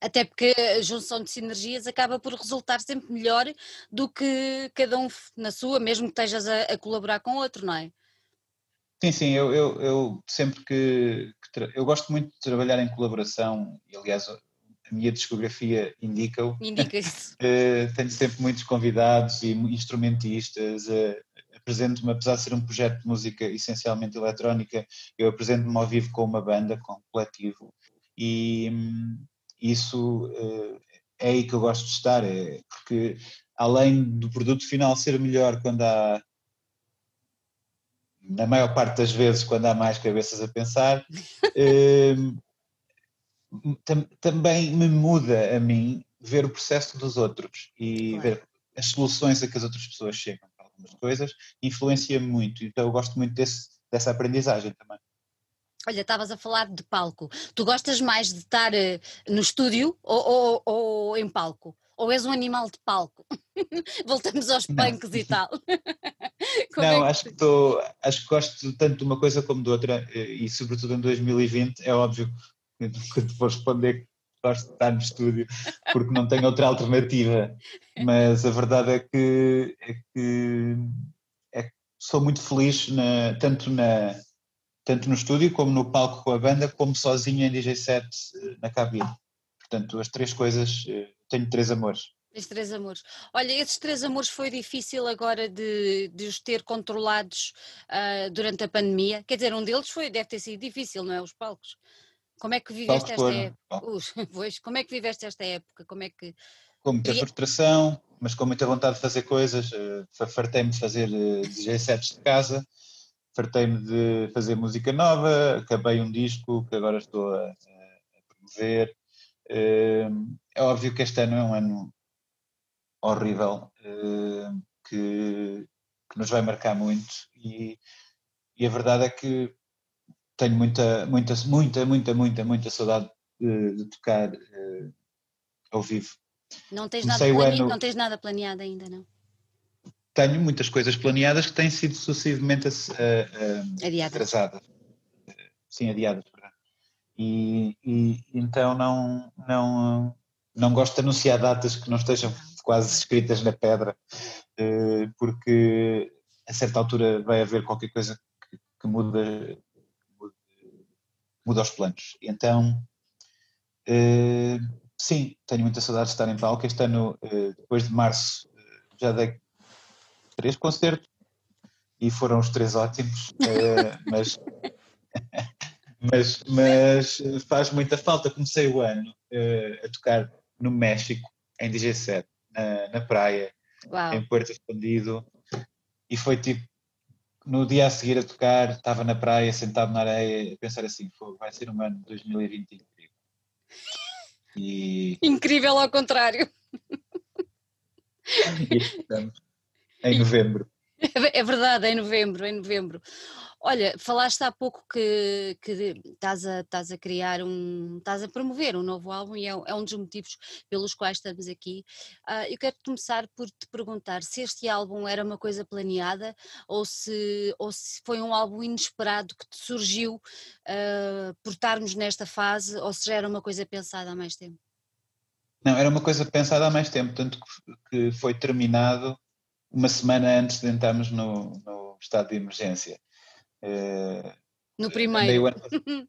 Até porque a junção de sinergias acaba por resultar sempre melhor do que cada um na sua, mesmo que estejas a, a colaborar com outro, não é?
Sim, sim, eu, eu, eu sempre que, que eu gosto muito de trabalhar em colaboração e aliás a minha discografia indica-o. <laughs>
Indica isso.
uh, <laughs> tenho sempre muitos convidados e instrumentistas. Uh, apresento-me, apesar de ser um projeto de música essencialmente eletrónica, eu apresento-me ao vivo com uma banda, com um coletivo. E um, isso uh, é aí que eu gosto de estar, é porque além do produto final ser melhor quando há na maior parte das vezes, quando há mais cabeças a pensar, <laughs> ehm, tam, também me muda a mim ver o processo dos outros e claro. ver as soluções a que as outras pessoas chegam para algumas coisas, influencia-me muito. Então eu gosto muito desse, dessa aprendizagem também.
Olha, estavas a falar de palco. Tu gostas mais de estar uh, no estúdio ou, ou, ou em palco? ou és um animal de palco? <laughs> Voltamos aos punks e tal. <laughs>
não, é acho, que tô, acho que gosto tanto de uma coisa como de outra, e sobretudo em 2020, é óbvio <laughs> que te vou responder que gosto de estar no estúdio, porque não tenho outra alternativa. Mas a verdade é que, é que, é que sou muito feliz na, tanto, na, tanto no estúdio como no palco com a banda, como sozinho em DJ set eh, na cabine. Portanto, as três coisas eh, tenho três amores.
Tens três amores. Olha, esses três amores foi difícil agora de, de os ter controlados uh, durante a pandemia? Quer dizer, um deles foi, deve ter sido difícil, não é? Os palcos. Como é que viveste esta época? <laughs> pois, como é que viveste esta época? Como é que.
Com muita frustração, mas com muita vontade de fazer coisas. Uh, fartei-me de fazer uh, DJ sets de casa, fartei-me de fazer música nova, acabei um disco que agora estou a, a promover. Uh, é óbvio que este ano é um ano horrível, uh, que, que, nos vai marcar muito e, e, a verdade é que tenho muita, muita, muita, muita, muita, muita saudade de, de tocar uh, ao vivo.
Não tens, nada ano... não tens nada planeado ainda, não?
Tenho muitas coisas planeadas que têm sido sucessivamente uh, adiadas. atrasadas. Sim, adiadas. E, e, então não, não, não gosto de anunciar datas que não estejam quase escritas na pedra, eh, porque a certa altura vai haver qualquer coisa que, que muda, muda, muda os planos. Então, eh, sim, tenho muita saudade de estar em palco. Este ano, depois de março, já dei três concertos e foram os três ótimos, <laughs> mas, <laughs> mas, mas faz muita falta. Comecei o ano a tocar no México, em DJ set, na, na praia, Uau. em Puerto Escondido, e foi tipo, no dia a seguir a tocar, estava na praia, sentado na areia, a pensar assim, vai ser um ano de 2020 incrível.
E... Incrível ao contrário.
E estamos em novembro. <laughs>
É verdade, em novembro, em novembro. Olha, falaste há pouco que, que estás, a, estás a criar um, estás a promover um novo álbum e é, é um dos motivos pelos quais estamos aqui. Uh, eu quero começar por te perguntar se este álbum era uma coisa planeada ou se, ou se foi um álbum inesperado que te surgiu uh, por estarmos nesta fase ou se já era uma coisa pensada há mais tempo.
Não, era uma coisa pensada há mais tempo, tanto que foi terminado uma semana antes de entrarmos no, no estado de emergência.
Uh, no primeiro. Ano, <laughs>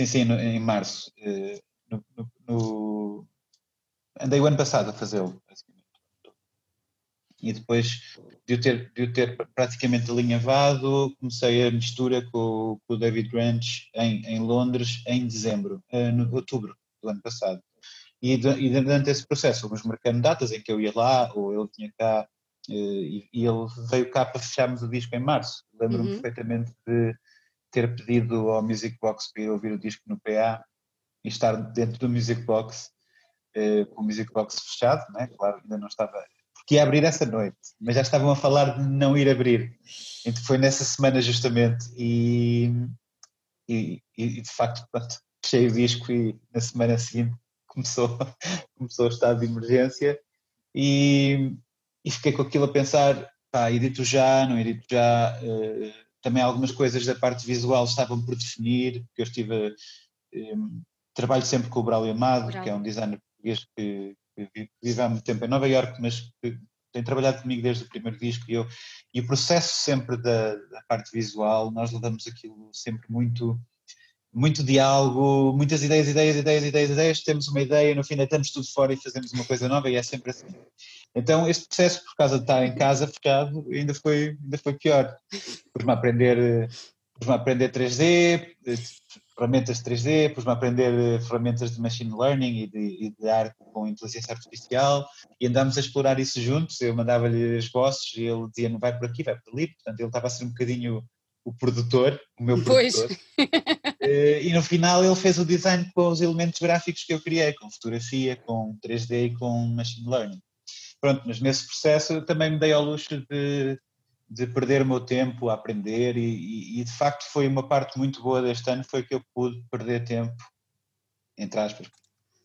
sim, sim, no, em março. Uh, no, no, andei o ano passado a fazê-lo, E depois de eu ter, de eu ter praticamente alinhavado, comecei a mistura com, com o David Ranch em, em Londres em dezembro, uh, no outubro do ano passado. E, e durante esse processo fomos marcando datas em que eu ia lá, ou ele tinha cá, e, e ele veio cá para fecharmos o disco em março. Lembro-me uhum. perfeitamente de ter pedido ao Music Box para ir ouvir o disco no PA e estar dentro do Music Box, eh, com o Music Box fechado, né? claro, ainda não estava. Porque ia abrir essa noite, mas já estavam a falar de não ir abrir. Então foi nessa semana justamente e, e, e de facto, pronto, fechei o disco e na semana seguinte começou, <laughs> começou o estado de emergência e, e fiquei com aquilo a pensar, pá, edito já, não edito já, uh, também algumas coisas da parte visual estavam por definir, porque eu estive, um, trabalho sempre com o Braulio Amado, Bravo. que é um designer português que, que, vive há muito tempo em Nova Iorque, mas que tem trabalhado comigo desde o primeiro disco e eu, e o processo sempre da, da parte visual, nós levamos aquilo sempre muito muito diálogo, muitas ideias, ideias, ideias, ideias, ideias, temos uma ideia, no fim deitamos tudo fora e fazemos uma coisa nova e é sempre assim. Então este processo, por causa de estar em casa fechado, ainda foi, ainda foi pior. Pus-me a aprender, pus-me a aprender 3D, ferramentas 3D, pus-me a aprender ferramentas de machine learning e de, e de arte com inteligência artificial e andámos a explorar isso juntos, eu mandava-lhe esboços e ele dizia não vai por aqui, vai por ali, portanto ele estava a ser um bocadinho o produtor, o meu produtor. Eh, e no final ele fez o design com os elementos gráficos que eu criei, com fotografia, com 3D e com machine learning. Pronto, mas nesse processo eu também me dei ao luxo de, de perder o meu tempo a aprender e, e, e, de facto foi uma parte muito boa deste ano, foi que eu pude perder tempo, entre aspas,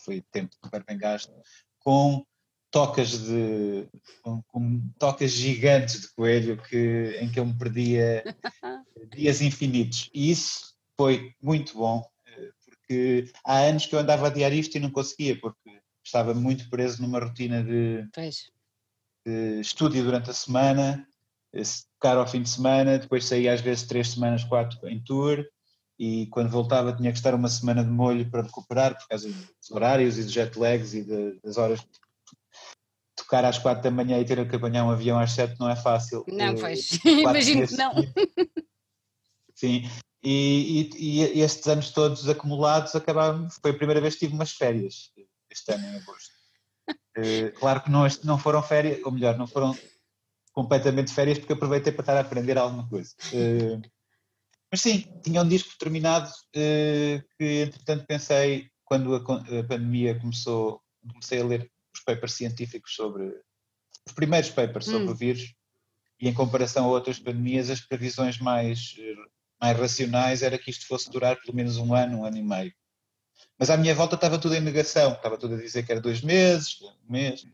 foi tempo super bem gasto, com tocas de com, com, tocas gigantes de coelho que, em que eu me perdia <laughs> dias infinitos. E isso foi muito bom, eh, porque há anos que eu andava a adiar isto e não conseguia, porque estava muito preso numa rotina de, de estúdio durante a semana, eh, tocar ao fim de semana, depois saía às vezes três semanas, quatro em tour, e quando voltava tinha que estar uma semana de molho para recuperar por causa dos horários e dos jet lags e de, das horas tocar às quatro da manhã e ter que apanhar um avião às sete não é fácil.
Não, eh, pois, imagino que não.
Sim, e, e, e, estes anos todos acumulados acabaram, foi a primeira vez que tive umas férias este ano em agosto. Eh, claro que não, não foram férias, ou melhor, não foram completamente férias porque aproveitei para estar a aprender alguma coisa. Eh, mas sim, tinha um disco terminado que entretanto pensei, quando a, a pandemia começou, comecei a ler os papers científicos sobre os primeiros papers sobre hum. o vírus e em comparação a outras pandemias as previsões mais, mais racionais era que isto fosse durar pelo menos um ano, um ano e meio. Mas à minha volta estava tudo em negação, estava tudo a dizer que era dois meses, um mês,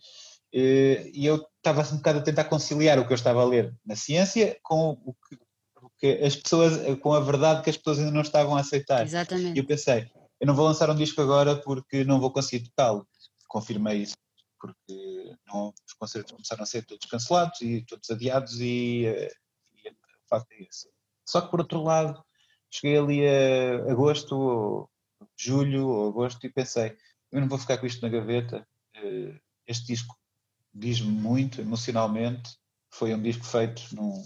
e eu estava um bocado a tentar conciliar o que eu estava a ler na ciência com o que, o que as pessoas, com a verdade que as pessoas ainda não estavam a aceitar.
Exatamente.
E eu pensei, eu não vou lançar um disco agora porque não vou conseguir tocá-lo. Confirmei isso porque não, os concertos começaram a ser todos cancelados e todos adiados e, eh, e o facto é esse. Só que por outro lado, cheguei ali a agosto, julho ou agosto e pensei, eu não vou ficar com isto na gaveta. Uh, este disco diz-me muito emocionalmente. Foi um disco feito num,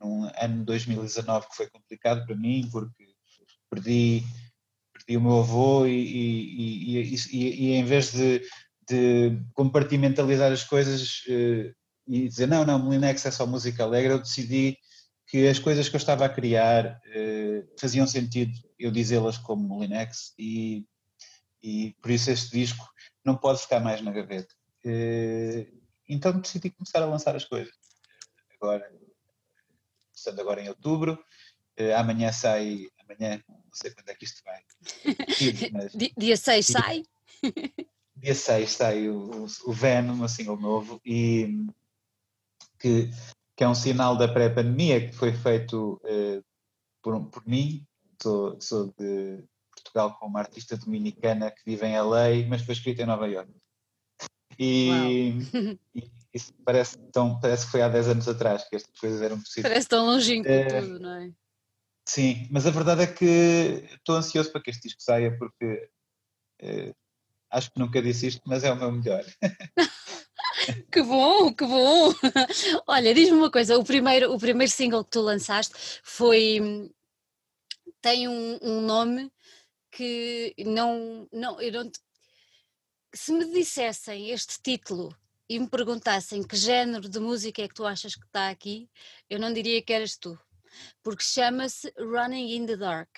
num ano 2019 que foi complicado para mim, porque perdi, perdi o meu avô e, e, e, e em vez de, de, compartimentalizar as coisas uh, e dizer não, não, Molinex é só música alegre, eu decidi que as coisas que eu estava a criar uh, faziam sentido eu dizê-las como Molinex e, e por isso este disco não pode ficar mais na gaveta. Uh, então decidi começar a lançar as coisas. Agora, começando agora em outubro, uh, amanhã sai, amanhã, não sei quando é que isto vai. <laughs>
Mas, dia 6 sai? <laughs>
Dia 6 sai o, o Venom, assim, o novo, e que que é um sinal da pré-pandemia, que foi feito uh, por, por mim, sou, sou de Portugal como artista dominicana que vive em LA, mas foi escrito em Nova York. E, <laughs> e isso parece, tão, parece que foi há 10 anos atrás que estas coisas eram possíveis.
Parece tão longínquo uh, tudo, não é?
Sim, mas a verdade é que estou ansioso para que este disco saia porque uh, acho que nunca disse isto, mas é o meu melhor. <laughs>
Que bom, que bom! <laughs> Olha, diz-me uma coisa: o primeiro, o primeiro single que tu lançaste foi. Tem um, um nome que não. não, eu não se me dissessem este título e me perguntassem que género de música é que tu achas que está aqui, eu não diria que eras tu, porque chama-se Running in the Dark.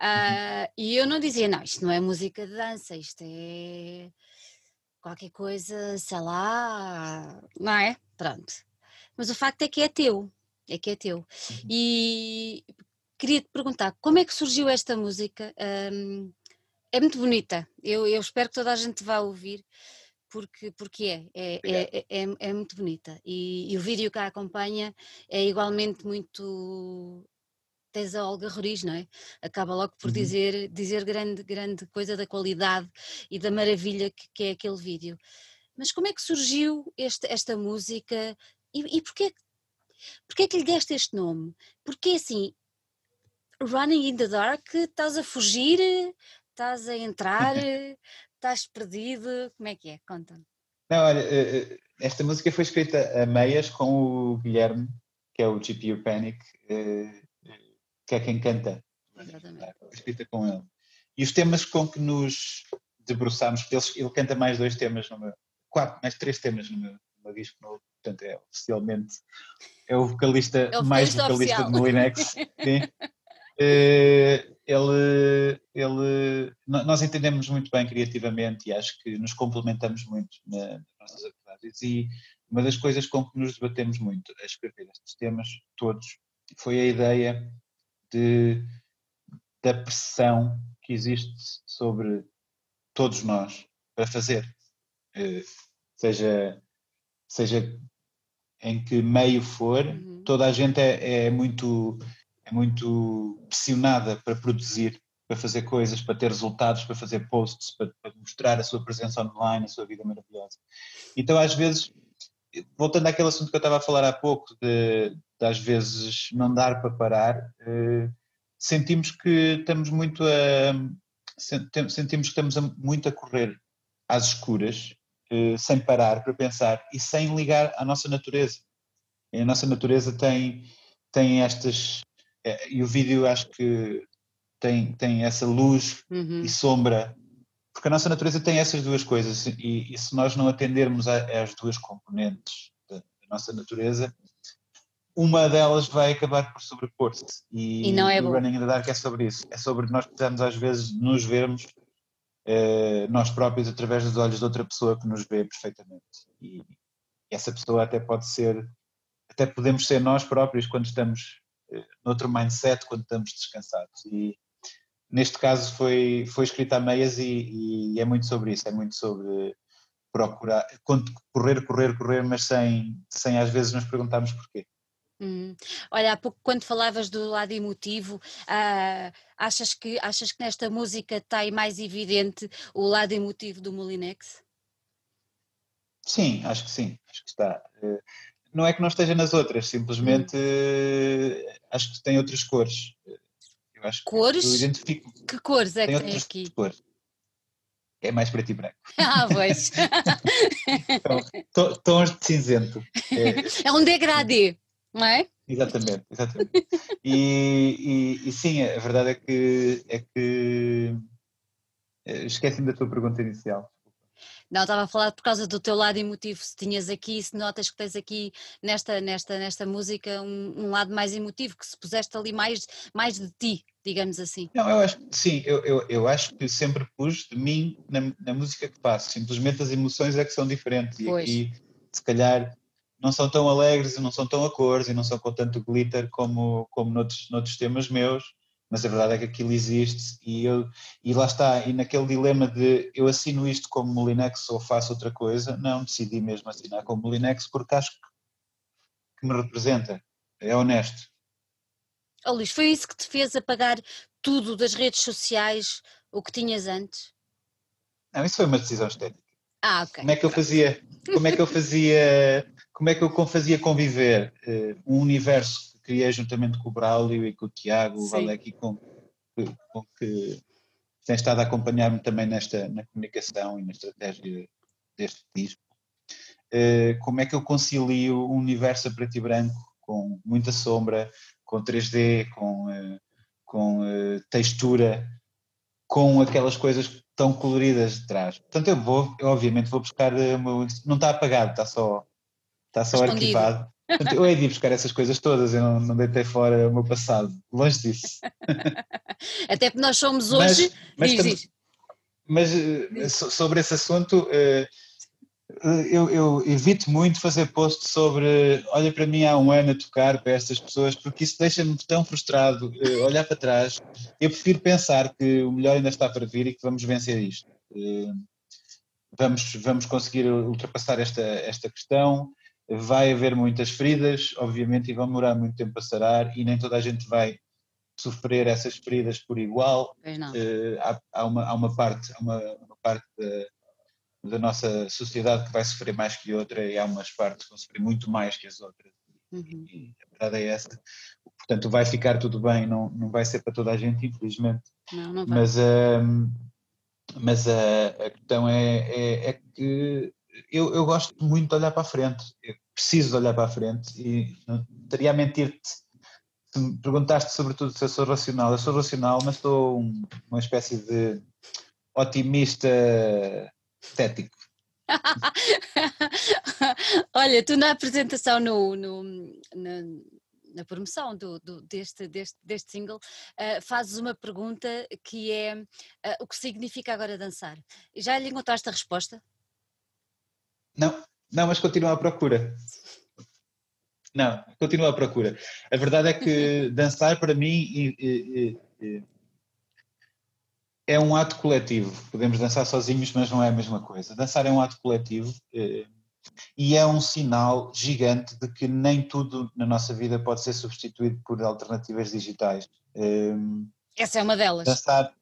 Uh, e eu não dizia, não, isto não é música de dança, isto é qualquer coisa, sei lá, não é? Pronto. Mas o facto é que é teu, é que é teu. Uhum. E queria te perguntar, como é que surgiu esta música? Um, é muito bonita, eu, eu, espero que toda a gente vá ouvir, porque, porque é, é, é, é, é, muito bonita. E, e, o vídeo que a acompanha é igualmente muito tens a Olga Roriz, não é? Acaba logo por uhum. dizer, dizer grande, grande coisa da qualidade e da maravilha que, que é aquele vídeo. Mas como é que surgiu este, esta música e, e porquê, porquê que lhe deste este nome? Porque assim, Running in the Dark, estás a fugir, estás a entrar, estás perdido, como é que é? Conta-me.
Não, olha, eh, eh, esta música foi escrita a meias com o Guilherme, que é o GPU Panic, eh, que é quem canta. Exatamente. Escrita com ele. E os temas com que nos debruçámos, ele, ele canta mais dois temas no meu, quatro, mais três temas no meu, no meu disco novo, portanto é oficialmente é o vocalista, é o mais vocalista oficial. de Molinex. <laughs> Uh, ele, ele, nós entendemos muito bem criativamente e acho que nos complementamos muito nas nossas atividades e uma das coisas com que nos debatemos muito a escrever estes temas todos foi a ideia de, da pressão que existe sobre todos nós para fazer, eh, seja, seja em que meio for, uhum. toda a gente é, é, muito, é muito pressionada para produzir, para fazer coisas, para ter resultados, para fazer posts, para, para mostrar a sua presença online, a sua vida maravilhosa. Então, às vezes, voltando àquele assunto que eu estava a falar há pouco, de, de às vezes não dar para parar, eh, sentimos que estamos muito a sentimos que estamos a, muito a correr às escuras, eh, sem parar para pensar e sem ligar à nossa natureza. E a nossa natureza tem, tem estas, eh, e o vídeo acho que tem, tem essa luz uhum. e sombra porque a nossa natureza tem essas duas coisas e, e se nós não atendermos às duas componentes da, da, nossa natureza, uma delas vai acabar por sobrepor-se. E,
e, não é
o Running in the Dark é sobre isso. É sobre nós precisamos às vezes nos vermos eh, nós próprios através dos olhos de outra pessoa que nos vê perfeitamente. E, essa pessoa até pode ser, até podemos ser nós próprios quando estamos noutro mindset, quando estamos descansados. E, neste caso foi, foi escrita a meias e, e, é muito sobre isso, é muito sobre procurar, correr, correr, correr, mas sem, sem às vezes nos perguntarmos porquê.
Hum. Olha, há pouco quando falavas do lado emotivo, uh, achas, que, achas que nesta música está aí mais evidente o lado emotivo do Molinex?
Sim, acho que sim, acho que está. Não é que não esteja nas outras, simplesmente hum. acho que tem outras cores.
Eu acho cores? Que, eu identifico. Que cores é que tem aqui? Cores.
é mais preto e branco. <laughs>
Ah, pois.
então, tons de cinzento.
É, <laughs> é um degradê, não é?
Exatamente, exatamente. E, e, e, sim, a verdade é que, é que eh, esqueci-me da tua pergunta inicial.
Não, estava a falar por causa do teu lado emotivo, se tinhas aqui, se notas que tens aqui nesta, nesta, nesta música um, um lado mais emotivo, que se puseste ali mais, mais de ti, digamos assim.
Não, eu acho sim, eu, eu, eu acho que sempre pus de mim na, na música que faço, simplesmente as emoções é que são diferentes pois. e aqui se calhar não são tão alegres e não são tão a cores e não são com tanto glitter como, como noutros, noutros temas meus, mas a verdade é que aquilo existe e, eu, e lá está, e naquele dilema de eu assino isto como Molinex ou faço outra coisa, não, decidi mesmo assinar como Molinex porque acho que, que me representa, é honesto.
Oh, Luís, foi isso que te fez apagar tudo das redes sociais, o que tinhas antes?
Não, isso foi uma decisão estética.
Ah, ok.
Como é que eu fazia, como é que eu fazia, como é que eu fazia conviver uh, um universo criei juntamente com o Braulio e com o Tiago, o Valek, com, com que tem estado a acompanhar-me também nesta na comunicação e na estratégia deste disco. Uh, como é que eu concilio um universo a preto e branco com muita sombra, com 3D, com, uh, com uh, textura, com aquelas coisas tão coloridas de trás. Portanto, eu vou, eu obviamente vou buscar meu, não está apagado, está só, está só arquivado. Eu hei de ir buscar essas coisas todas, eu não, não deitei fora o meu passado, longe disso. <laughs>
Até porque nós somos hoje.
Mas, mas, diz, mas eh, sobre esse assunto, eh, eu, eu, evito muito fazer posts sobre olha para mim há um ano a tocar para estas pessoas, porque isso deixa-me tão frustrado eh, olhar para trás. Eu prefiro pensar que o melhor ainda está para vir e que vamos vencer isto. Vamos, vamos conseguir ultrapassar esta, esta questão vai haver muitas feridas, obviamente, e vão demorar muito tempo a sarar, e nem toda a gente vai sofrer essas feridas por igual. Uh, há, há, uma, há uma parte, há uma, uma parte da, da, nossa sociedade que vai sofrer mais que outra, e há umas partes que vão sofrer muito mais que as outras. Uhum. E a verdade é essa. Portanto, vai ficar tudo bem, não, não vai ser para toda a gente, infelizmente.
Não, não vai.
Mas, uh, mas a, a questão é, é, é que eu, eu gosto muito de olhar para a frente, eu preciso de olhar para a frente e não estaria a mentir-te se me perguntaste sobretudo se eu sou racional. Eu sou racional, mas estou um, uma espécie de otimista estético. <laughs>
Olha, tu na apresentação no, no, na, na promoção do, do, deste, deste, deste single, uh, fazes uma pergunta que é uh, o que significa agora dançar? Já lhe encontraste a resposta?
Não, não, mas continua à procura. Não, continua à procura. A verdade é que dançar para mim é um ato coletivo. Podemos dançar sozinhos, mas não é a mesma coisa. Dançar é um ato coletivo eh, e é um sinal gigante de que nem tudo na nossa vida pode ser substituído por alternativas digitais. Eh,
Essa é uma delas.
Dançar,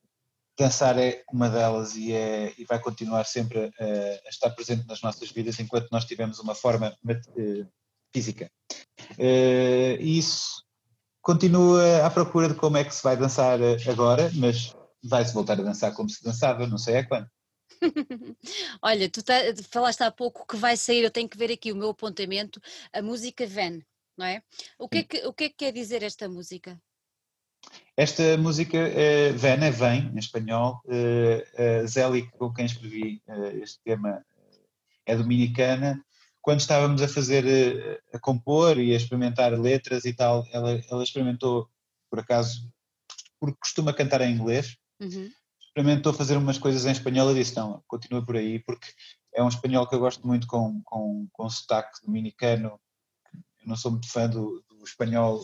dançar é uma delas e, é, e vai continuar sempre a, a, estar presente nas nossas vidas enquanto nós tivermos uma forma uh, física. Uh, isso continua à procura de como é que se vai dançar eh, agora, mas vai-se voltar a dançar como se dançava, não sei a quando. <laughs>
Olha, tu tá, falaste há pouco que vai sair, eu tenho que ver aqui o meu apontamento, a música Ven, não é? O que é que, o que, é que quer dizer esta música?
Esta música, uh, Vena, é vem, em espanhol, uh, Zélia, com quem escrevi uh, este tema, é dominicana. Quando estávamos a fazer, a compor e a experimentar letras e tal, ela, ela experimentou, por acaso, porque costuma cantar em inglês, uhum. experimentou fazer umas coisas em espanhol e disse, não, continua por aí, porque é um espanhol que eu gosto muito com, com, com sotaque dominicano. Eu não sou muito fã do, do espanhol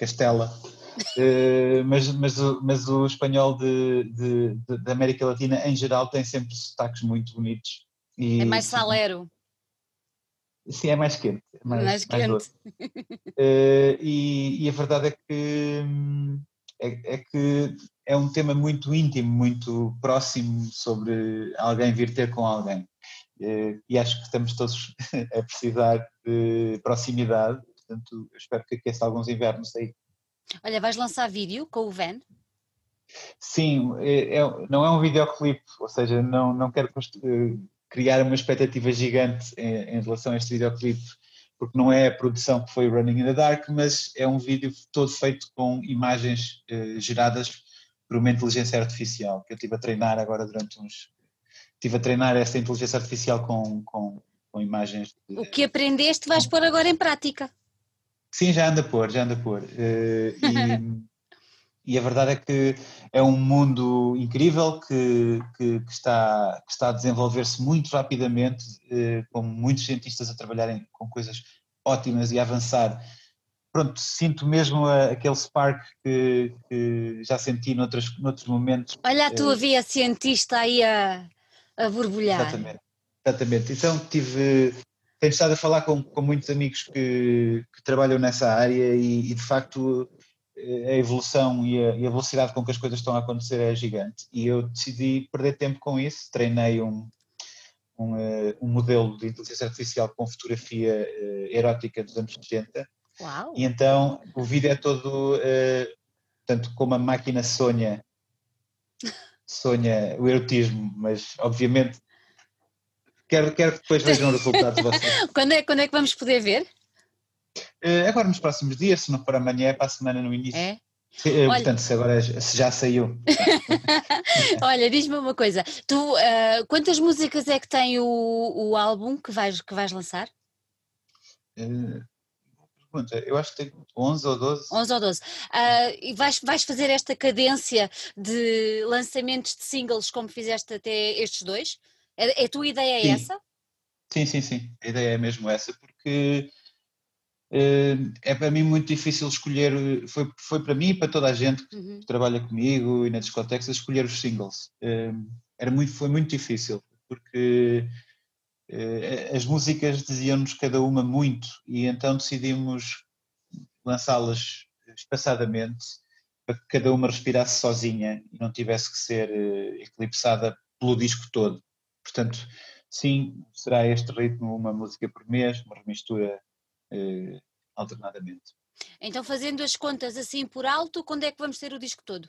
Castela, uh, mas, mas, o, mas o espanhol de, de, de, da América Latina em geral tem sempre sotaques muito bonitos.
E, é mais salero.
Sim, é mais quente.
É mais, mais quente. Mais <laughs>
uh, e, e, a verdade é que, é, é, que é um tema muito íntimo, muito próximo sobre alguém vir ter com alguém. Uh, e acho que estamos todos <laughs> a precisar de proximidade portanto espero que aqueça alguns invernos aí.
Olha, vais lançar vídeo com o Van?
Sim, é, é, não é um videoclipe, ou seja, não, não quero eh, criar uma expectativa gigante em, em, relação a este videoclipe, porque não é a produção que foi Running in the Dark, mas é um vídeo todo feito com imagens eh, geradas por uma inteligência artificial, que eu estive a treinar agora durante uns... Estive a treinar essa inteligência artificial com, com, com imagens...
De, o que aprendeste vais pôr agora em prática.
Sim, já anda a pôr, já anda a pôr. Uh, e, <laughs> e, a verdade é que é um mundo incrível que, que, que está, que está a desenvolver-se muito rapidamente, uh, com muitos cientistas a trabalharem com coisas ótimas e a avançar. Pronto, sinto mesmo a, aquele spark que, que, já senti noutros, noutros momentos.
Olha a tua uh, via cientista aí a, a borbulhar.
Exatamente, exatamente. Então tive tenho estado a falar com, com muitos amigos que, que, trabalham nessa área e, e, de facto a evolução e a, e a, velocidade com que as coisas estão a acontecer é gigante e eu decidi perder tempo com isso, treinei um, um, uh, um modelo de inteligência artificial com fotografia uh, erótica dos anos 60
Uau.
e então o vídeo é todo, uh, tanto como a máquina sonha sonha o erotismo, mas obviamente Quero, quero que depois vejam os resultados vocês. <laughs>
quando, é, quando é que vamos poder ver?
Uh, agora nos próximos dias, se não for amanhã, é para a semana no início.
É?
Uh, Portanto, se agora se já saiu. <laughs>
Olha, diz-me uma coisa, tu uh, quantas músicas é que tem o, o álbum que vais, que vais lançar?
pergunta, eu acho que tem 11 ou 12.
11 ou 12. e vais, vais fazer esta cadência de lançamentos de singles como fizeste até estes dois? É, é a tua ideia sim. essa?
Sim, sim, sim. A ideia é mesmo essa, porque uh, é para mim muito difícil escolher, foi, foi para mim e para toda a gente que uhum. trabalha comigo e na discoteca, escolher os singles. Uh, era muito, foi muito difícil, porque uh, as músicas diziam-nos cada uma muito e então decidimos lançá-las espaçadamente para que cada uma respirasse sozinha e não tivesse que ser eclipsada pelo disco todo. Portanto, sim, será este ritmo, uma música por mês, uma remistura eh, alternadamente.
Então, fazendo as contas assim por alto, quando é que vamos ter o disco todo?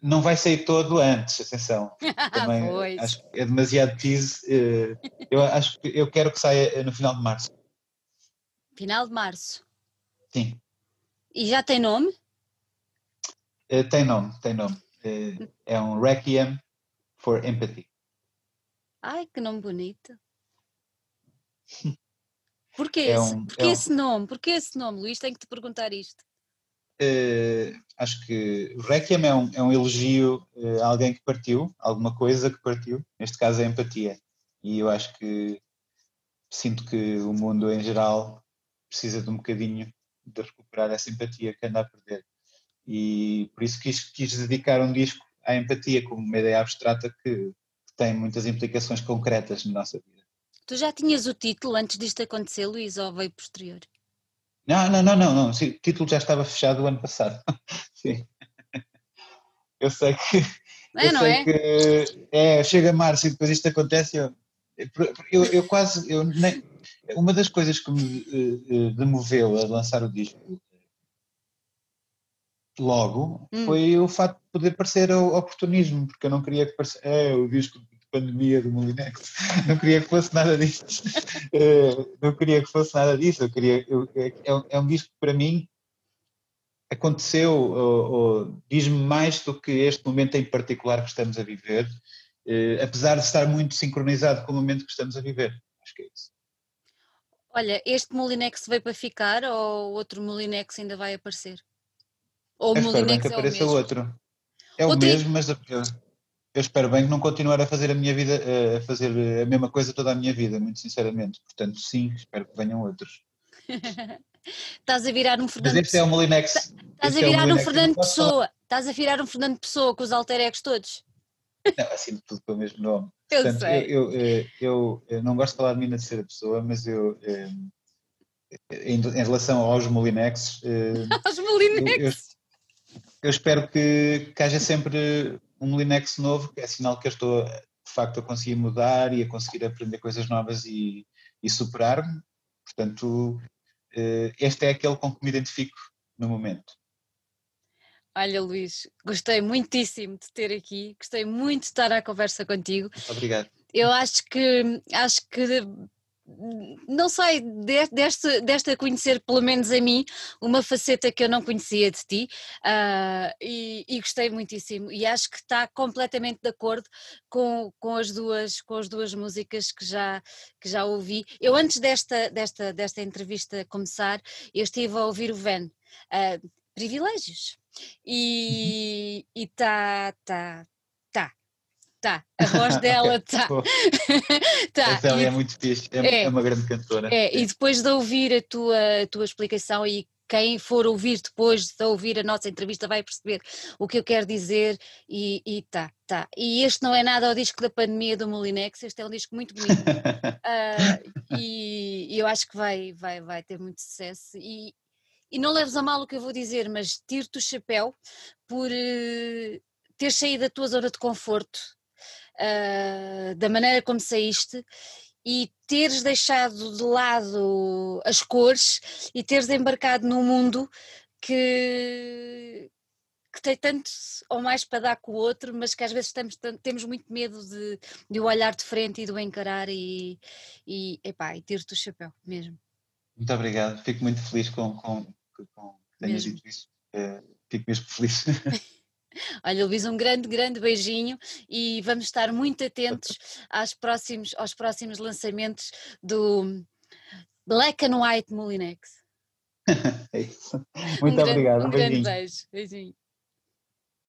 Não vai sair todo antes, atenção. <laughs> Também acho que é demasiado tease. Eh, eu acho que eu quero que saia no final de março.
Final de março?
Sim.
E já tem nome?
Eh, tem nome, tem nome. Eh, é um Requiem for Empathy.
Ai, que nome bonito. Porquê, é um, Porquê é um... esse nome? Porquê esse nome, Luís? Tenho que te perguntar isto.
Uh, acho que o Requiem é um, é um elogio uh, a alguém que partiu, alguma coisa que partiu, neste caso é a empatia. E eu acho que sinto que o mundo em geral precisa de um bocadinho de recuperar essa empatia que anda a perder. E por isso quis, quis dedicar um disco à empatia como uma ideia abstrata que tem muitas implicações concretas na nossa vida.
Tu já tinhas o título antes disto acontecer, Luís, ou veio posterior?
Não, não, não, não, não. Sim, o título já estava fechado o ano passado. <laughs> Sim. Eu sei que.
É, eu não sei
é? Que, é, chega março e depois isto acontece. Eu, eu, eu quase. Eu nem, uma das coisas que me uh, demoveu a lançar o disco logo hum. foi o facto de poder parecer oportunismo, porque eu não queria que parecesse é, o disco de pandemia do Molinex, <laughs> não queria que fosse nada disso, uh, <laughs> não queria que fosse nada disso, eu queria, eu, é, é, um disco que para mim aconteceu, ou, ou diz-me mais do que este momento em particular que estamos a viver, uh, apesar de estar muito sincronizado com o momento que estamos a viver, acho que é isso.
Olha, este Molinex veio para ficar ou outro Molinex ainda vai aparecer?
Ou o Molinex que apareça é o mesmo? outro. É outro o mesmo, mas eu, eu, espero bem que não continuar a fazer a minha vida, a fazer a mesma coisa toda a minha vida, muito sinceramente. Portanto, sim, espero que venham outros. <laughs>
Estás a virar um Fernando
Mas este é o Molinex.
Estás a é virar é um, um Fernando Pessoa. Estás a virar um Fernando Pessoa com os alter egos todos.
Não, assim tudo pelo mesmo nome. <laughs>
Eu Portanto, sei.
Eu, eu, eu, eu, não gosto de falar de mim na terceira pessoa, mas eu, eh, em, em relação aos Molinex.
Eh, <laughs> aos Molinex!
Eu espero que, que haja sempre um Linux novo, que é sinal que eu estou de facto a conseguir mudar e a conseguir aprender coisas novas e, e superar-me. Portanto, eh, este é aquele com que me identifico no momento.
Olha, Luís, gostei muitíssimo de ter aqui, gostei muito de estar à conversa contigo.
Obrigado.
Eu acho que acho que não sei, deste, deste a conhecer, pelo menos a mim, uma faceta que eu não conhecia de ti uh, e, e, gostei muitíssimo. E acho que está completamente de acordo com, com, as, duas, com as duas músicas que já, que já ouvi. Eu, antes desta, desta, desta entrevista começar, eu estive a ouvir o Van. Uh, privilégios. E está, tá, tá, Tá, a voz <laughs> dela está. <laughs>
tá. Essa é muito fixe, é, é, é, uma grande cantora.
É, e depois de ouvir a tua, a tua explicação e quem for ouvir depois de ouvir a nossa entrevista vai perceber o que eu quero dizer e, e tá, tá. E este não é nada ao disco da pandemia do Molinex, este é um disco muito bonito uh, <laughs> e, e, eu acho que vai, vai, vai ter muito sucesso e, e não leves a mal o que eu vou dizer, mas tiro-te o chapéu por uh, ter saído da tua zona de conforto uh, da maneira como saíste e teres deixado de lado as cores e teres embarcado num mundo que, que tem tanto ou mais para dar com o outro, mas que às vezes estamos, temos muito medo de, de o olhar de frente e de o encarar e, e, epá, e ter-te o chapéu mesmo.
Muito obrigado, fico muito feliz com, com, com que tenhas dito isso, é, fico mesmo feliz. <laughs>
Olha, Luís, um grande, grande beijinho e vamos estar muito atentos aos próximos, aos próximos lançamentos do Black and White Molinex. <laughs>
é isso. Muito um obrigado.
Grande, um, um grande beijo. Beijinho.